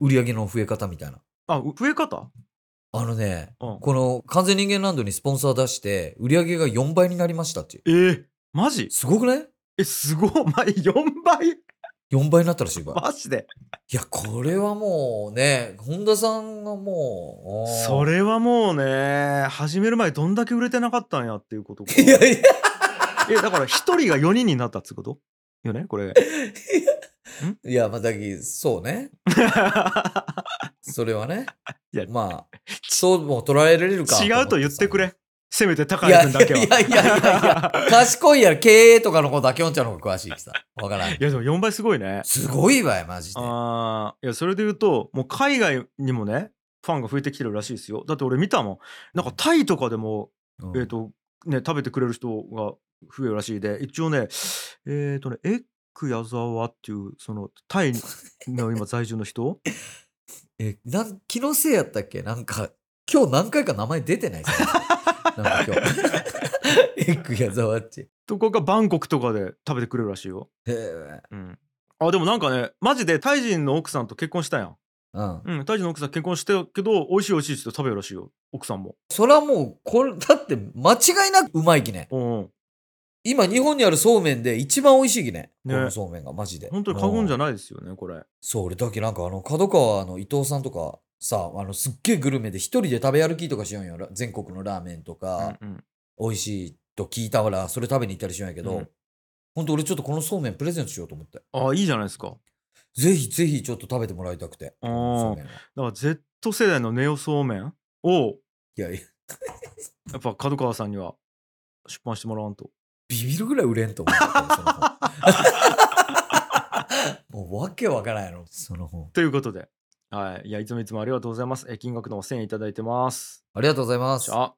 売り上げの増え方みたいな。あう増え方？あのね、うん。この完全人間ランドにスポンサー出して、売り上げが4倍になりましたっていう。えー、マジ？すごくねえすごいま4倍？?4 倍になったらしいわ。マジで？いや、これはもうね、本田さんがもう、それはもうね始める前どんだけ売れてなかったんやっていうことかいやいや、えだから1人が4人になったってこと？よねこれいや、まあ、だけどそうね。それはね。いやまあ、そうも捉えられるか。違うと言ってくれせめて高谷君だけは。いやいやいやいや、賢いやろ、経営とかのことはきょんちゃんの方が詳しいきさ。わからん。いやでも4倍すごいね。すごいわよ、マジで。あー。いやそれで言うともう海外にもねファンが増えてきてるらしいですよ。だって俺見たもん。なんかタイとかでもうん。えっ、とね食べてくれる人が増えるらしいで。一応ねえっ、とねエッグ矢沢っていうそのタイの今在住の人？え、なん、気のせいやったっけ？なんか、今日何回か名前出てない？ですかなんか今日。エッグ矢沢っち。とかがバンコクとかで食べてくれるらしいよ。へえ。うん、あでもなんかねマジでタイ人の奥さんと結婚したやん。うん。うん、タイ人の奥さん結婚してるけど美味しい美味しいって言って食べるらしいよ奥さんも。それはもう、これ、だって間違いなくうまいきね。うんうん、今、日本にあるそうめんで一番美味しいきね。ねこのそうめんが、マジで。本当に過言じゃない。ないですよねこれ。そう、俺、だけなんかあの、角川の伊藤さんとか、さ、あの、すっげえグルメで一人で食べ歩きとかしようん全国のラーメンとか、うんうん美味しいと聞いたから、それ食べに行ったりしようんやけど、うんほんと俺ちょっとこのそうめんプレゼントしようと思って。あいいじゃないですか。ぜひぜひちょっと食べてもらいたくて。あーそうめんは。だから Z 世代のネオそうめんをいやいや、やっぱ角川さんには出版してもらわんと。ビビるぐらい売れんと思う。もうわけわからんやろ、その本。ということで、はい、いやいつもいつもありがとうございます。え金額の1000円いただいてます。ありがとうございます。さ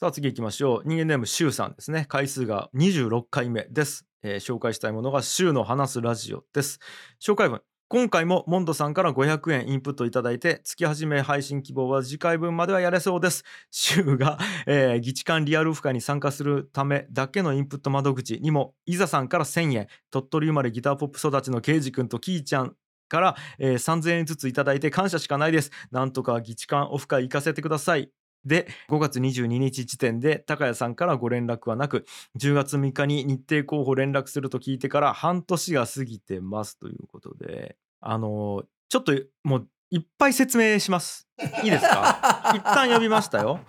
あ次行きましょう。人間ネームシュウさんですね。回数が26回目です。えー紹介したいものがシュウの話すラジオです。紹介文。今回もモンドさんから500円インプットいただいて月始め配信希望は次回分まではやれそうです。シュウが、えー、議事館リアルオフ会に参加するためだけのインプット窓口にもいざさんから1000円鳥取生まれギターポップ育ちのケイジ君とキーちゃんから、えー3000円ずついただいて感謝しかないです。なんとか議事館オフ会行かせてください。で5月22日時点で高谷さんからご連絡はなく10月3日に日程候補連絡すると聞いてから半年が過ぎてますということであのちょっともういっぱい説明しますいいですか？一旦呼びましたよ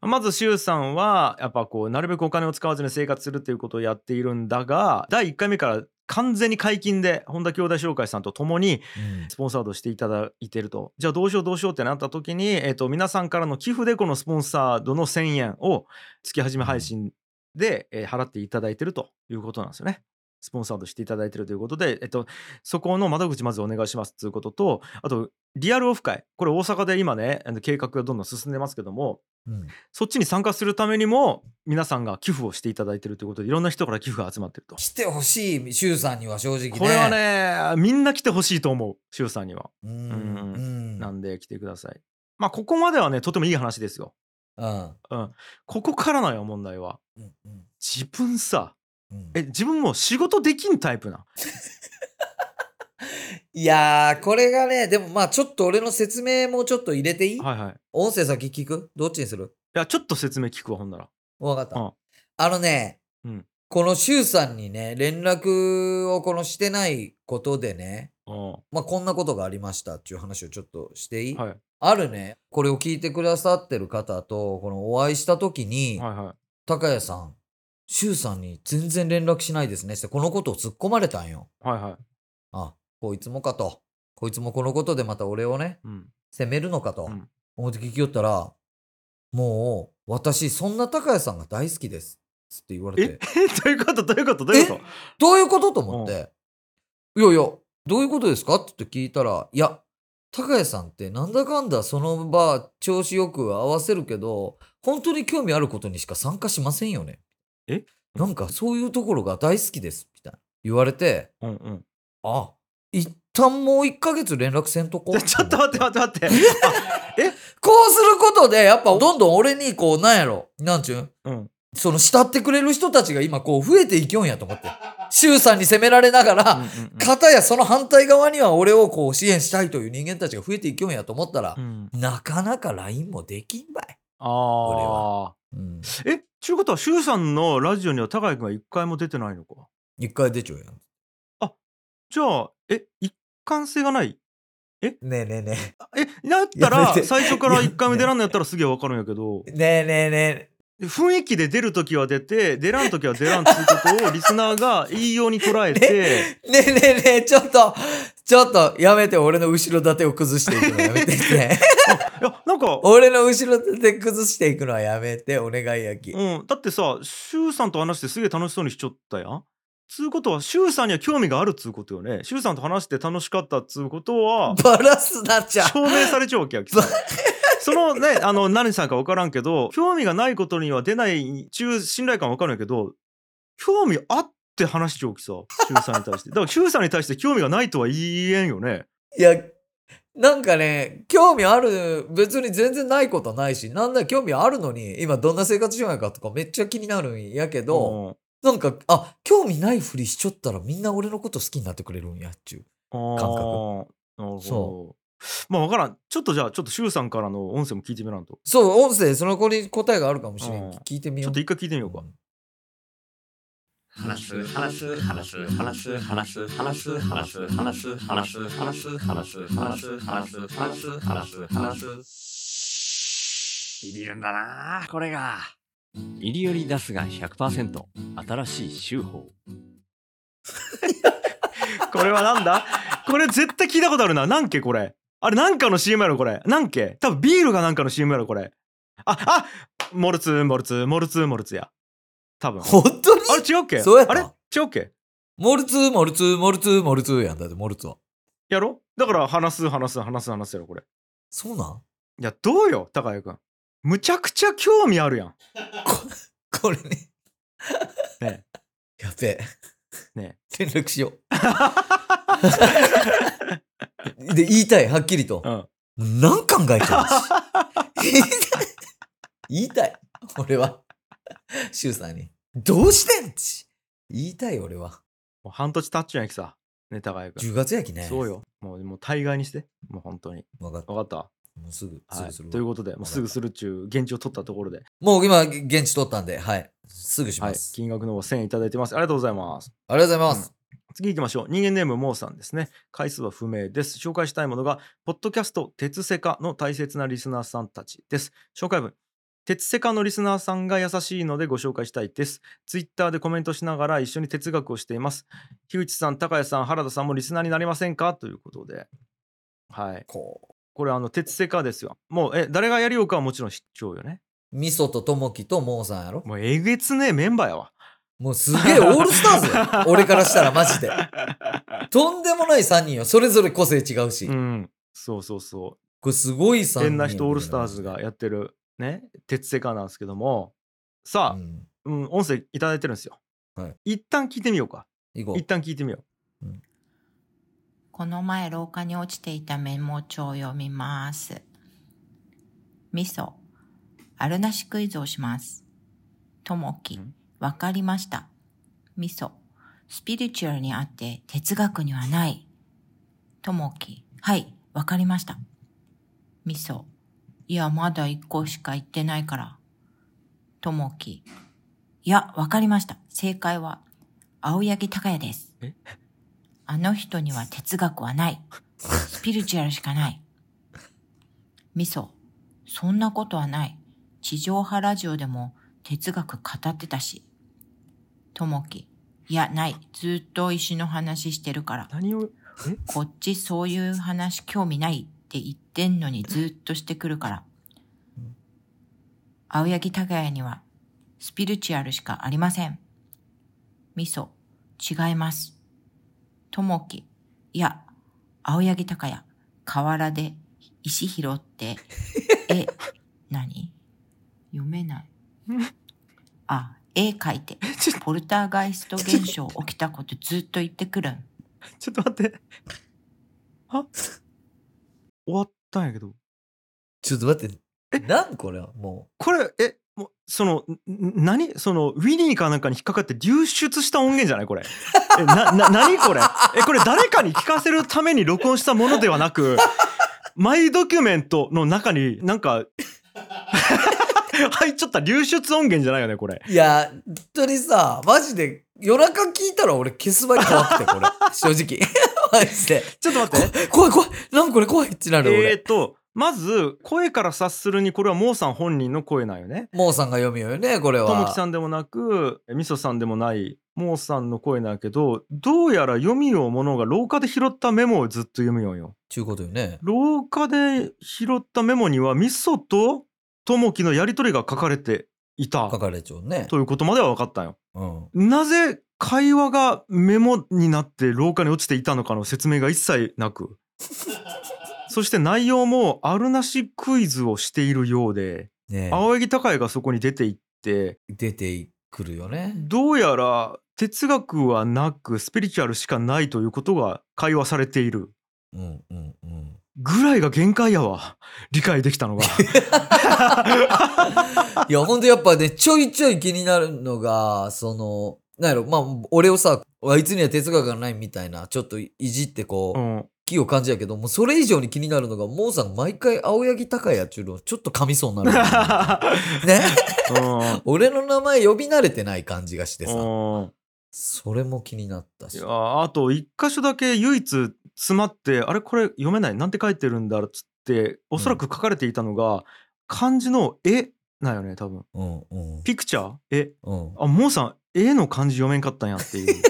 まず周さんはやっぱこうなるべくお金を使わずに生活するということをやっているんだが第1回目から完全に解禁で本田兄弟紹介さんと共にうんスポンサードしていただいてるとじゃあどうしようどうしようってなった時に、えー、と皆さんからの寄付でこのスポンサードの1,000円を月始め配信で、えー払っていただいてるということなんですよね。スポンサードしていただいてるということで、えっと、そこの窓口まずお願いしますということとあとリアルオフ会これ大阪で今ね計画がどんどん進んでますけどもうんそっちに参加するためにも皆さんが寄付をしていただいてるということでいろんな人から寄付が集まってると。来てほしい、周さんには正直ね。これはねみんな来てほしいと思う周さんには。うん。なんで来てください。まあここまではねとてもいい話ですよ。うん。うん、ここからのよ問題はうんうん自分さうんえ自分もう仕事できんタイプな？ん いやー、これがね、でもまあちょっと俺の説明もちょっと入れていい？はいはい。い音声先聞く？どっちにする？やちょっと説明聞くわほんなら。わかった。うん。あのね、うん。この周さんにね、連絡をこのしてないことでね、うん。まあこんなことがありましたっていう話をちょっとしていい、はい。あるね、これを聞いてくださってる方と、このお会いした時に、はいはい。高谷さん、周さんに全然連絡しないですねって、このことを突っ込まれたんよ。はいはいあ、こいつもかと。こいつもこのことでまた俺をね、うん責めるのかと。うん思って聞きよったら、もう、私、そんな高谷さんが大好きです。つって言われえ？て。どういうこと？どういうこと？どういうこと？どういうこと？と思って。いやいや、どういうことですか？って聞いたら、いや、高谷さんってなんだかんだその場調子よく合わせるけど、本当に興味あることにしか参加しませんよね。えなんかそういうところが大好きです。みたいな。言われて、うんうん。あ、一旦もう1ヶ月連絡せんとこ ちょっと待って待って待って。こうすることで、やっぱどんどん俺にこう、なんやろ、なんちゅう？んうん。その慕ってくれる人たちが今こう増えていきよんやと思って。周さんに責められながら、うんうん片やその反対側には俺をこう支援したいという人間たちが増えていきよんやと思ったらう、ん。なかなか LINE もできんばい。ああうん。えちゅうことは周さんのラジオには高井君は一回も出てないのか？一回出ちゃうやん。じゃあえ一貫性がない？ねえねえねえ。だったら最初から1回目出らんのやったらすげえわかるんやけど。え。ねえねえ。ね雰囲気で出るときは出て出らんときは出らんっていうことを リスナーが言いように捉えてえ。ねえねえねえ、ちょっと、ちょっとやめて俺の後ろ盾を崩していくのやめてね。いやなんか、俺の後ろ盾崩していくのはやめて、お願いやき。うん、だってさ周さんと話してすげえ楽しそうにしちょったやんつうことは周さんには興味があるっつうことよね周さんと話して楽しかったっつうことはバラすなっちゃう。証明されちゃうわけやきさ そのねあの何さんか分からんけど興味がないことには出ない中信頼感分かるんやけど興味あって話しちゃうきさ周さんに対して。だから周さんに対して興味がないとは言えんよね。いや、なんかね、興味ある、別に全然ないことないし、なんだ興味あるのに、今どんな生活しようやかとかめっちゃ気になるんやけど、なんか、あ、興味ないふりしちょったらみんな俺のこと好きになってくれるんやっちゅう。うん、感覚。なるほど。そまあ分からんちょっとじゃあちょっと周さんからの音声も聞いてみらんとそう、音声、その子に答えがあるかもしれん。うん聞いてみよう。ちょっと一回聞いてみようか、話す話す話す話す話す話す話す話す話す話す話す話す話す話す話す話すいりるんだなこれが入りより出すが100%新しい手法これはなんだこれ絶対聞いたことあるな。なんけこれ。あれなんかの CM やろこれ。なんけ？多分ビールがなんかの CM やろこれ。あ、あモルツモルツモルツモルツや。多分。本当に？あれ違うっけ？そうやあれ？違うっけ？モルツー、モルツー、モルツー、モルツーやんだって、モルツは。やろ？だから話す話す話す話すやろこれ。そうなん？いや、どうよ高谷くん。むちゃくちゃ興味あるやん。これね。ねやべえ。ね 連絡しよう。で、言いたい、はっきりと。うん。何考えちゃうし。言いたい。俺は。シュウさんに。どうしてん？ち言いたい、俺は。もう半年経っちゃうんやきさ。ね、高谷くん。10月やきね。そう。よ。もう、もう大概にして。もう本当に。分かった。わかった？もうすぐ、すはいぐするわ。ということで、もうすぐするっちゅう現地を取ったところで、もう今、現地取ったんで、はい。すぐしはい、ます。金額の方1000円いただいてます。ありがとうございます。ありがとうございます。次行きましょう。人間ネームモーさんですね。回数は不明です。紹介したいものが、ポッドキャスト鉄セカの大切なリスナーさんたちです。紹介文。鉄セカのリスナーさんが優しいのでご紹介したいです。ツイッターでコメントしながら一緒に哲学をしています。樋口さん、高谷さん、原田さんもリスナーになりませんか？ということで。はい。ここれ、あの、鉄セカですよ。もう、え、誰がやりようかはもちろん知っちゃうよね。う。味噌とともきとモーさんやろもうえげつねえメンバーやわ。もうすげえオールスターズよ。俺からしたらマジで。とんでもない3人よ。それぞれ個性違うし。うんそうそうそこれすごい3う人。変な人オールスターズがやってるね鉄セカなんですけどもさあ、うん。うん、音声いただいてるんですよ。はい一旦聞いてみようか。行こ一旦聞いてみよこの前廊下に落ちていたメモ帳を読みます。味噌、あるなしクイズをします。ともきん、わかりました。味噌、スピリチュアルにあって哲学にはない。ともき、はい、わかりました。味噌、いや、まだ一個しか言ってないから。ともき、いや、わかりました。正解は、青柳高也です。え？あの人には哲学はない。スピリチュアルしかない。味噌、そんなことはない。地上波ラジオでも哲学語ってたし。ともき、いや、ない。ずっと石の話してるからう。。何を？え？こっちそういう話興味ないって言ってんのにずっとしてくるから。青柳高也にはスピリチュアルしかありません。味噌、違います。ともき、いや、青柳高也、河原で石拾って、え、何？読めない。あ、絵描いて、ポルターガイスト現象起きたことずっと言ってくるん。ちょっと待って。あ終わったんやけど。う。ちょっと待って。なんこれもこれ、え、もう、その、ん何？その、ウィニーかなんかに引っかかって流出した音源じゃないこれ。え、な、な、何これ？え、これ誰かに聞かせるために録音したものではなく、マイドキュメントの中になんか、入っちゃった流出音源じゃないよね、これ。う。いや、本当にさ、マジで夜中聞いたら俺消す場合怖くて、これ。正直。マジで。ちょっと待って。怖い怖い。なんこれ怖いってなる俺。えーと、まず、声から察するに、これはモーさん本人の声なんよね。モーさんが読みよね、これは。ともきさんでもなく、みそさんでもない、モーさんの声なんやけど、どうやら読みようものが廊下で拾ったメモをずっと読むよんよ。ちゅうことよね。廊下で拾ったメモには、みそとともきのやりとりが書かれていた書かれちゃうね。ということまでは分かったんよ。うん。なぜ会話がメモになって廊下に落ちていたのかの説明が一切なく。そして内容もあるなしクイズをしているようで、ね青柳高也がそこに出ていって、出てくるよね。どうやら哲学はなくスピリチュアルしかないということが会話されているうんうんうん。ぐらいが限界やわ。理解できたのが。いや、ほんとやっぱね、ちょいちょい気になるのが、その、なんやろ、まあ、俺をさ、あいつには哲学がないみたいな、ちょっといじってこう、うん。気を感じやけど、もうそれ以上に気になるのが、モーさん毎回青柳高也っちゅうのちょっと噛みそうになる。ね。うん。俺の名前呼び慣れてない感じがしてさ、うん。それも気になったし。あと一箇所だけ唯一詰まってあれこれ読めないなんて書いてるんだっつっておそらく書かれていたのが、漢字の絵なんよね多分。うんうん。ピクチャー？絵うん。あモーさん絵の漢字読めんかったんやっていう。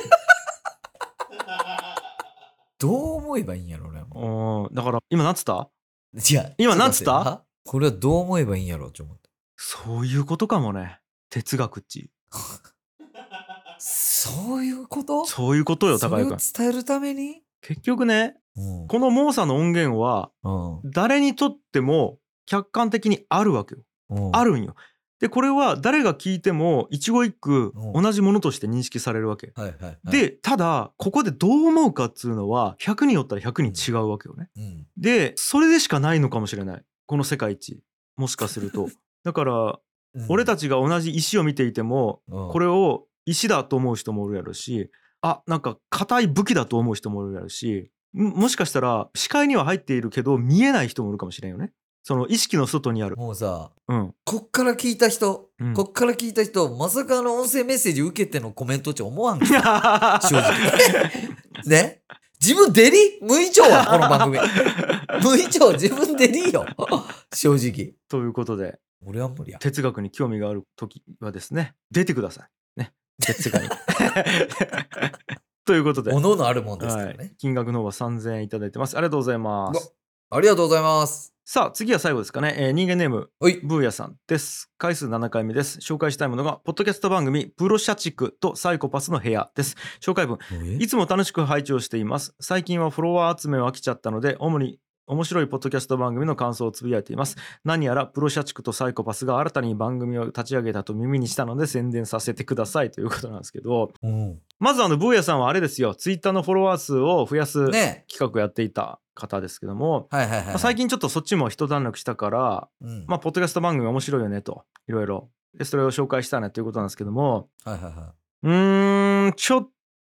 どう思えばいいんやろね。も。うんだから今なんつった？ういや、今なんつったこれはどう思えばいいんやろちょっと。思って。そういうことかもね。哲学っち。そういうこと？そういうことよ高井君。伝えるために？結局ねうん。このモーサの音源はうん。誰にとっても客観的にあるわけよ。うん。あるんよ。でこれは誰が聞いても一語一句うん。同じものとして認識されるわけ。はいはいはい。、でただここでどう思うかっつうのは100人おったら100人違うわけよね。うん。でそれでしかないのかもしれない。この世界一。もしかすると。だから俺たちが同じ石を見ていてもうん、これを石だと思う人もおるやろしあなんか硬い武器だと思う人もおるしももしかしたら視界には入っているけど見えない人もいるかもしれんよねその意識の外にあるもうさ、うんこっから聞いた人、うんこっから聞いた人、まさかあの音声メッセージ受けてのコメントって思わんか？正直。ね？自分デリ？無意調はこの番組。無意調自分デリよ。正直。ということで俺は無理や。哲学に興味がある時はですね出てくださいね哲世界にということで、おのあるもんですからはい。ね。、金額の方は3000円いただいてます。ありがとうございます。ありがとうございます。さあ次は最後ですかね、えー人間ネームはい。ブーヤさんです。回数7回目です。紹介したいものがポッドキャスト番組プロ社畜とサイコパスの部屋です。紹介文。いつも楽しく拝聴しています。最近はフォロワー集めは飽きちゃったので、主に面白いポッドキャスト番組の感想をつぶやいています。何やらプロ社畜とサイコパスが新たに番組を立ち上げたと耳にしたので宣伝させてくださいということなんですけど、うん。まずあの、ブーヤさんはあれですよ、ツイッターのフォロワー数を増やす企ね画をやっていた方ですけども、はいはいはい。まあ最近ちょっとそっちも一段落したから、うん。まあ、ポッドキャスト番組面白いよねと、いろいろ。で、それを紹介したいなということなんですけども、はいはいはうーん、ちょっ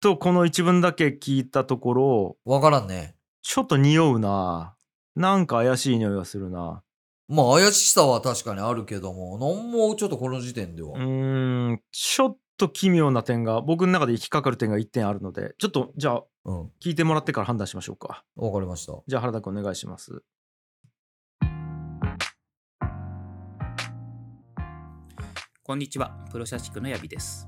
とこの一文だけ聞いたところ、い。わからんね。ちょっと匂うな。なんか怪しい匂いがするな。まあ怪しさは確かにあるけども、なんもちょっとこの時点では。うーん、ちょっと奇妙な点が、僕の中で引っかかる点が1点あるので、ちょっとじゃあうん。聞いてもらってから判断しましょうか。わかりました。じゃあ原田君お願いします。こんにちは、プロ社畜のヤビです。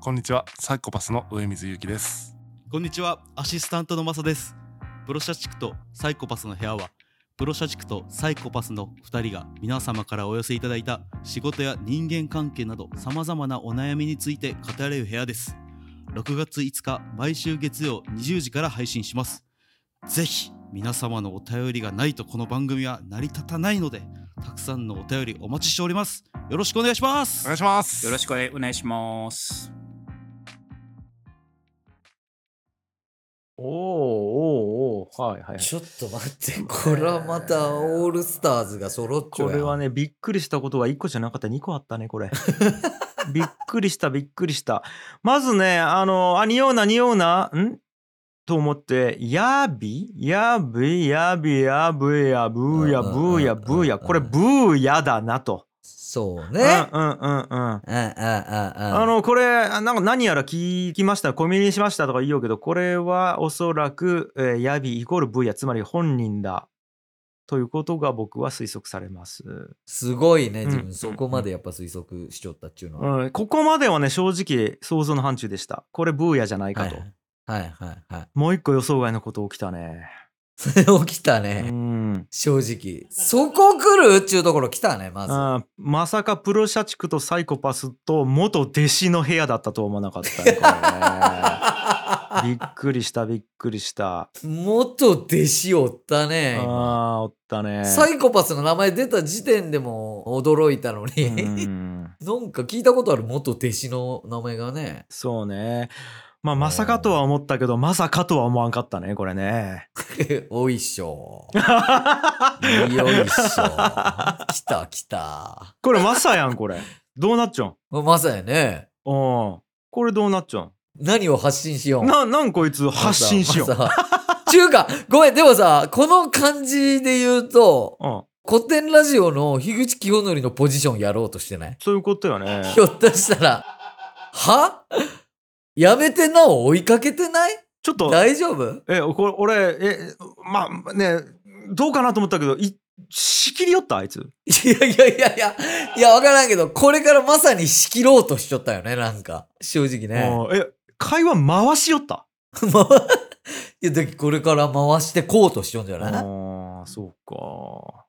こんにちは、サイコパスの上水ゆきです。こんにちは、アシスタントのマサです。プロ社畜とサイコパスの部屋は、プロ社畜とサイコパスの2人が皆様からお寄せいただいた仕事や人間関係など様々なお悩みについて語られる部屋です。6月5日、毎週月曜20時から配信します。ぜひ、皆様のお便りがないとこの番組は成り立たないので、たくさんのお便りお待ちしております。よろしくお願いします。お願いします。よろしくお願いします。おーおーはいはいはい。ちょっと待って、これはまたオールスターズが揃っちゃうやんこれはね、びっくりしたことが1個じゃなかった2個あったね、これ。びっくりした、びっくりした。まずね、あの、あ、匂うな、匂うな、ん？と思って、やび？やびやびやぶやぶーやぶーやぶーや。うんこれ、ブーやだなと。そううんね。うんうんうん。うんうんうんうん。あの、これ、あなんか何やら聞きました、コミュニしましたとか言おうけど、これはおそらく、えーヤビイコールブーヤ、つまり本人だ。ということが僕は推測されます。すごいね、うん自分そこまでやっぱ推測しちゃったっていうのは。うん、ここまではね、正直想像の範疇でした。これブーヤじゃないかと。はいはいはいはい。もう一個予想外のこと起きたね。起きたうね。ん。正直。そこ来る？っていうところ来たね、まず。まさかプロ社畜とサイコパスと元弟子の部屋だったとは思わなかったね。びっくりした、びっくりした。元弟子おったね。あ今あ、おったね。サイコパスの名前出た時点でも驚いたのに。うん なんか聞いたことある元弟子の名前がね。そうね。まあ、まさかとは思ったけど、まさかとは思わんかったね、これね。おいっしょ。よいっしょ。来た来た。これまさやん、これ。どうなっちゃうん？まさやね。うん。これどうなっちゃうん？何を発信しよう？な、なんこいつ発信しよう。まさ。ちゅうか、ごめん、でもさ、この感じで言うと、うん。古典ラジオの樋口清則のポジションやろうとしてない？そういうことよね。ひょっとしたら、は？やめてなお追いかけてない？ちょっと、大丈夫？え、これ、俺、え、まあね、どうかなと思ったけど、い、仕切りよった？あいつ。いやいやいやいや、いや、わからんけど、これからまさに仕切ろうとしちゃったよね、なんか。正直ね。うんえ、会話回しよった？ま いや、だこれから回してこうとしちゃうんじゃない？ああ、そうか。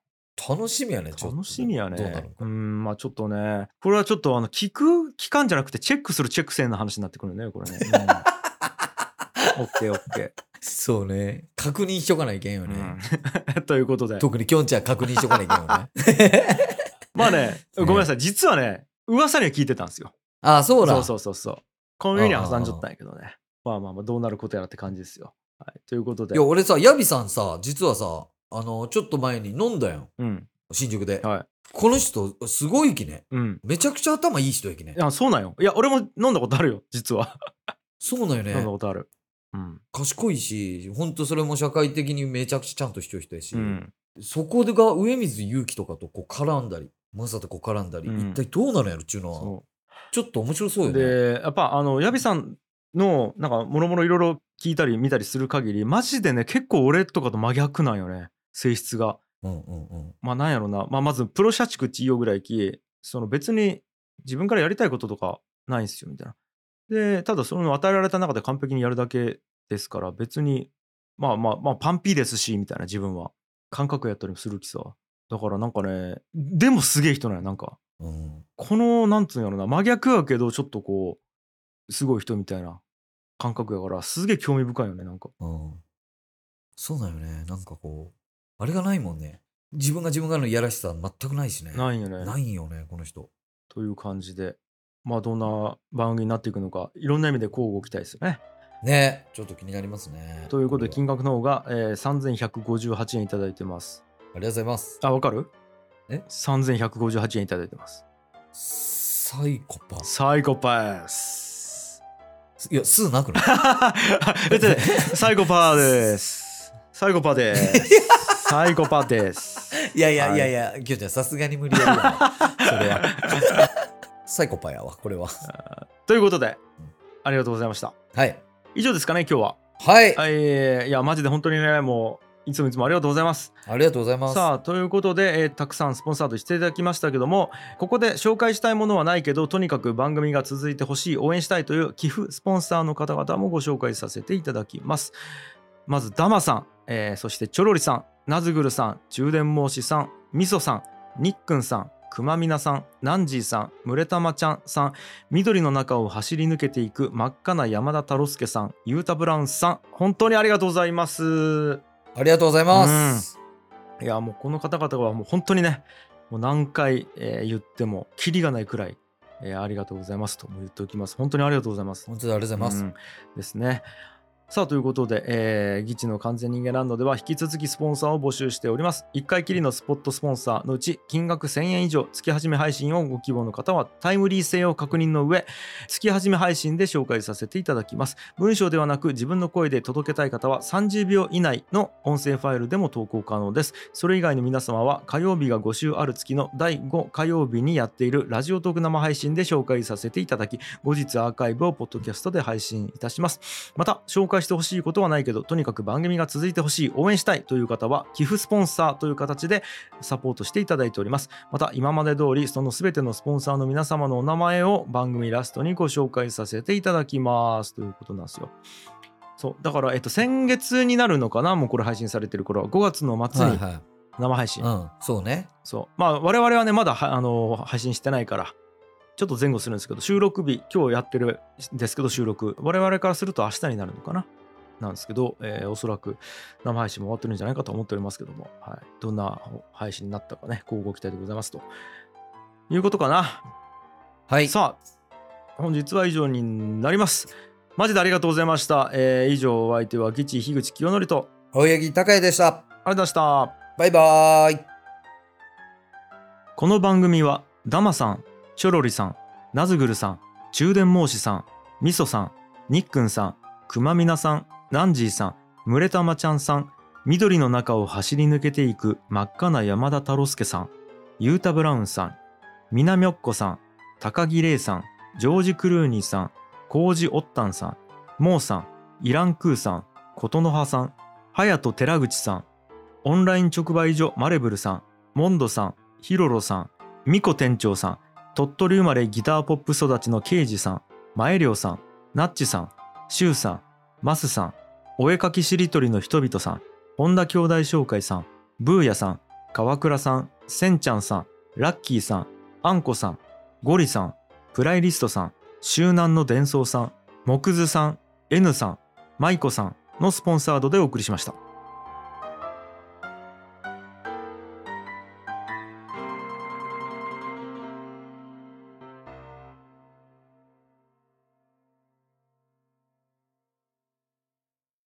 楽しみやね、ちょっと。楽しみやね。どうなるか。ん、まあちょっとね。これはちょっと、あの、聞く期間じゃなくて、チェックするチェック線の話になってくるね、これね。うん、オッケーオッケそうね。確認しとかないけんよー。ね。うん、ということで。特にきょんちゃん確認しとかないけんよね。まあね、ごめんなさい。実はね、噂には聞いてたんですよ。あ、そうだ。そうそうそうそう。コンビニには挟んじゃったんやけどね。まあまあまあ、どうなることやらって感じですよ。はい。ということで。いや、俺さ、ヤビさんさ、実はさ、あの、ちょっと前に飲んだよ。うん。新宿で。はい。この人、すごいきね。うん。めちゃくちゃ頭いい人やきねい。や、そうなんよ。いや、俺も飲んだことあるよ、実は。そうなんよね飲んだ。ことある。うん。賢いし、ほんとそれも社会的にめちゃくちゃちゃんとしてる人やし、うん。そこでが上水祐樹とかとこう絡んだり、マサとこう絡んだり、うん一体どうなるんやろっちゅうのは、そちょっと面白そうう。よね。で、やっぱ、あの、ヤビさんの、なんか、もろもろいろいろ聞いたり見たりする限り、マジでね、結構俺とかと真逆なんよね。性質が。うんうんうん。まあ、なんやろな。まあ、まず、プロ社畜って言おうぐらいき、その別に自分からやりたいこととかないんすよ、みたいな。で、ただ、その与えられた中で完璧にやるだけですから、別に、まあまあまあ、パンピーですし、みたいな自分は。感覚やったりもするきさ。だからなんかねでもすげえ人なんやなんかうん。このなんつうんやろな真逆やけどちょっとこうすごい人みたいな感覚やからすげえ興味深いよねなんかうん。そうだよね。なんかこう、あれがないもんね。自分が自分がのいやらしさ全くないしね。ないよねないよね、この人。という感じでまあどんな番組になっていくのかいろんな意味でこうご期待ですよねねちょっと気になりますね。ということで金こ額の方が、えー、3158円いただいてますありがとうございます。あわかる？え ?3158 円いただいてますサイコパス。サイコパスいや、数なくない？サイコパーです サイコパですサイコパですいやいやはいいやいや、きょうちゃんさすがに無理やりやな それは。サイコパやわ、これは。ということでありがとうございましたはい。以上ですかね今日ははい。はいいやマジで本当にねもういつもいつもありがとうございますありがとうございます。さあということで、えーたくさんスポンサードしていただきましたけどもここで紹介したいものはないけどとにかく番組が続いてほしい応援したいという寄付スポンサーの方々もご紹介させていただきますまずダマさん、えーそしてチョロリさんナズグルさん充電申しさんみそさんにっくんさんくまみなさんナンジーさんむれたまちゃんさん緑の中を走り抜けていく真っ赤な山田太郎介さんゆうたブラウンさん本当にありがとうございます。ありがとうございます。いやもうこの方々はもう本当にねもう何回、えー言ってもキリがないくらい、えーありがとうございますとも言っておきます。本当にありがとうございます。本当にありがとうございます。うん。ですねさあということで、えー、ギチの完全人間ランドでは引き続きスポンサーを募集しております。1回きりのスポットスポンサーのうち金額1000円以上月始め配信をご希望の方はタイムリー性を確認の上月始め配信で紹介させていただきます。文章ではなく自分の声で届けたい方は30秒以内の音声ファイルでも投稿可能です。それ以外の皆様は火曜日が5週ある月の第5火曜日にやっているラジオトーク生配信で紹介させていただき後日アーカイブをポッドキャストで配信いたします。また紹介してほしいことはないけどとにかく番組が続いてほしい応援したいという方は寄付スポンサーという形でサポートしていただいております。また今まで通りその全てのスポンサーの皆様のお名前を番組ラストにご紹介させていただきます。ということなんですよ。そうだから、えっと、先月になるのかなもうこれ配信されてる頃は。5月の末にはいはい。生配信、うん、そうね。そう。まあ我々はねまだはあの配信してないからちょっと前後するんですけど収録日今日やってるんですけど収録。我々からすると明日になるのかな？なんですけど、えーおそらく生配信も終わってるんじゃないかと思っておりますけども、はい、どんな配信になったかね交互期待でございますと。いうことかな？はい。さあ本日は以上になります。マジでありがとうございました、えー以上お相手は吉樋口清則と。青柳高也でした。ありがとうございました。バイバーイ。この番組はダマさん、チョロリさん、ナズグルさん、中電申しさん、ミソさん、ニックンさん、クマミナさん、ナンジーさん、ムレタマちゃんさん、緑の中を走り抜けていく真っ赤な山田太郎介さん、ユータ・ブラウンさん、ミナミョッコさん、高木レイさん、ジョージ・クルーニーさん、コージ・オッタンさん、モーさん、イラン・クーさん、琴ノ葉さん、隼人・寺口さん、オンライン直売所マレブルさん、モンドさん、ヒロロさん、ミコ店長さん、鳥取生まれギターポップ育ちのケイジさん、前涼さん、ナッチさん、シュウさん、マスさん、お絵かきしりとりの人々さん、本田兄弟紹介さん、ブーヤさん、川倉さん、センちゃんさん、ラッキーさん、アンコさん、ゴリさん、プライリストさん、周南の伝送さん、木図さん、N さん、マイコさんのスポンサードでお送りしました。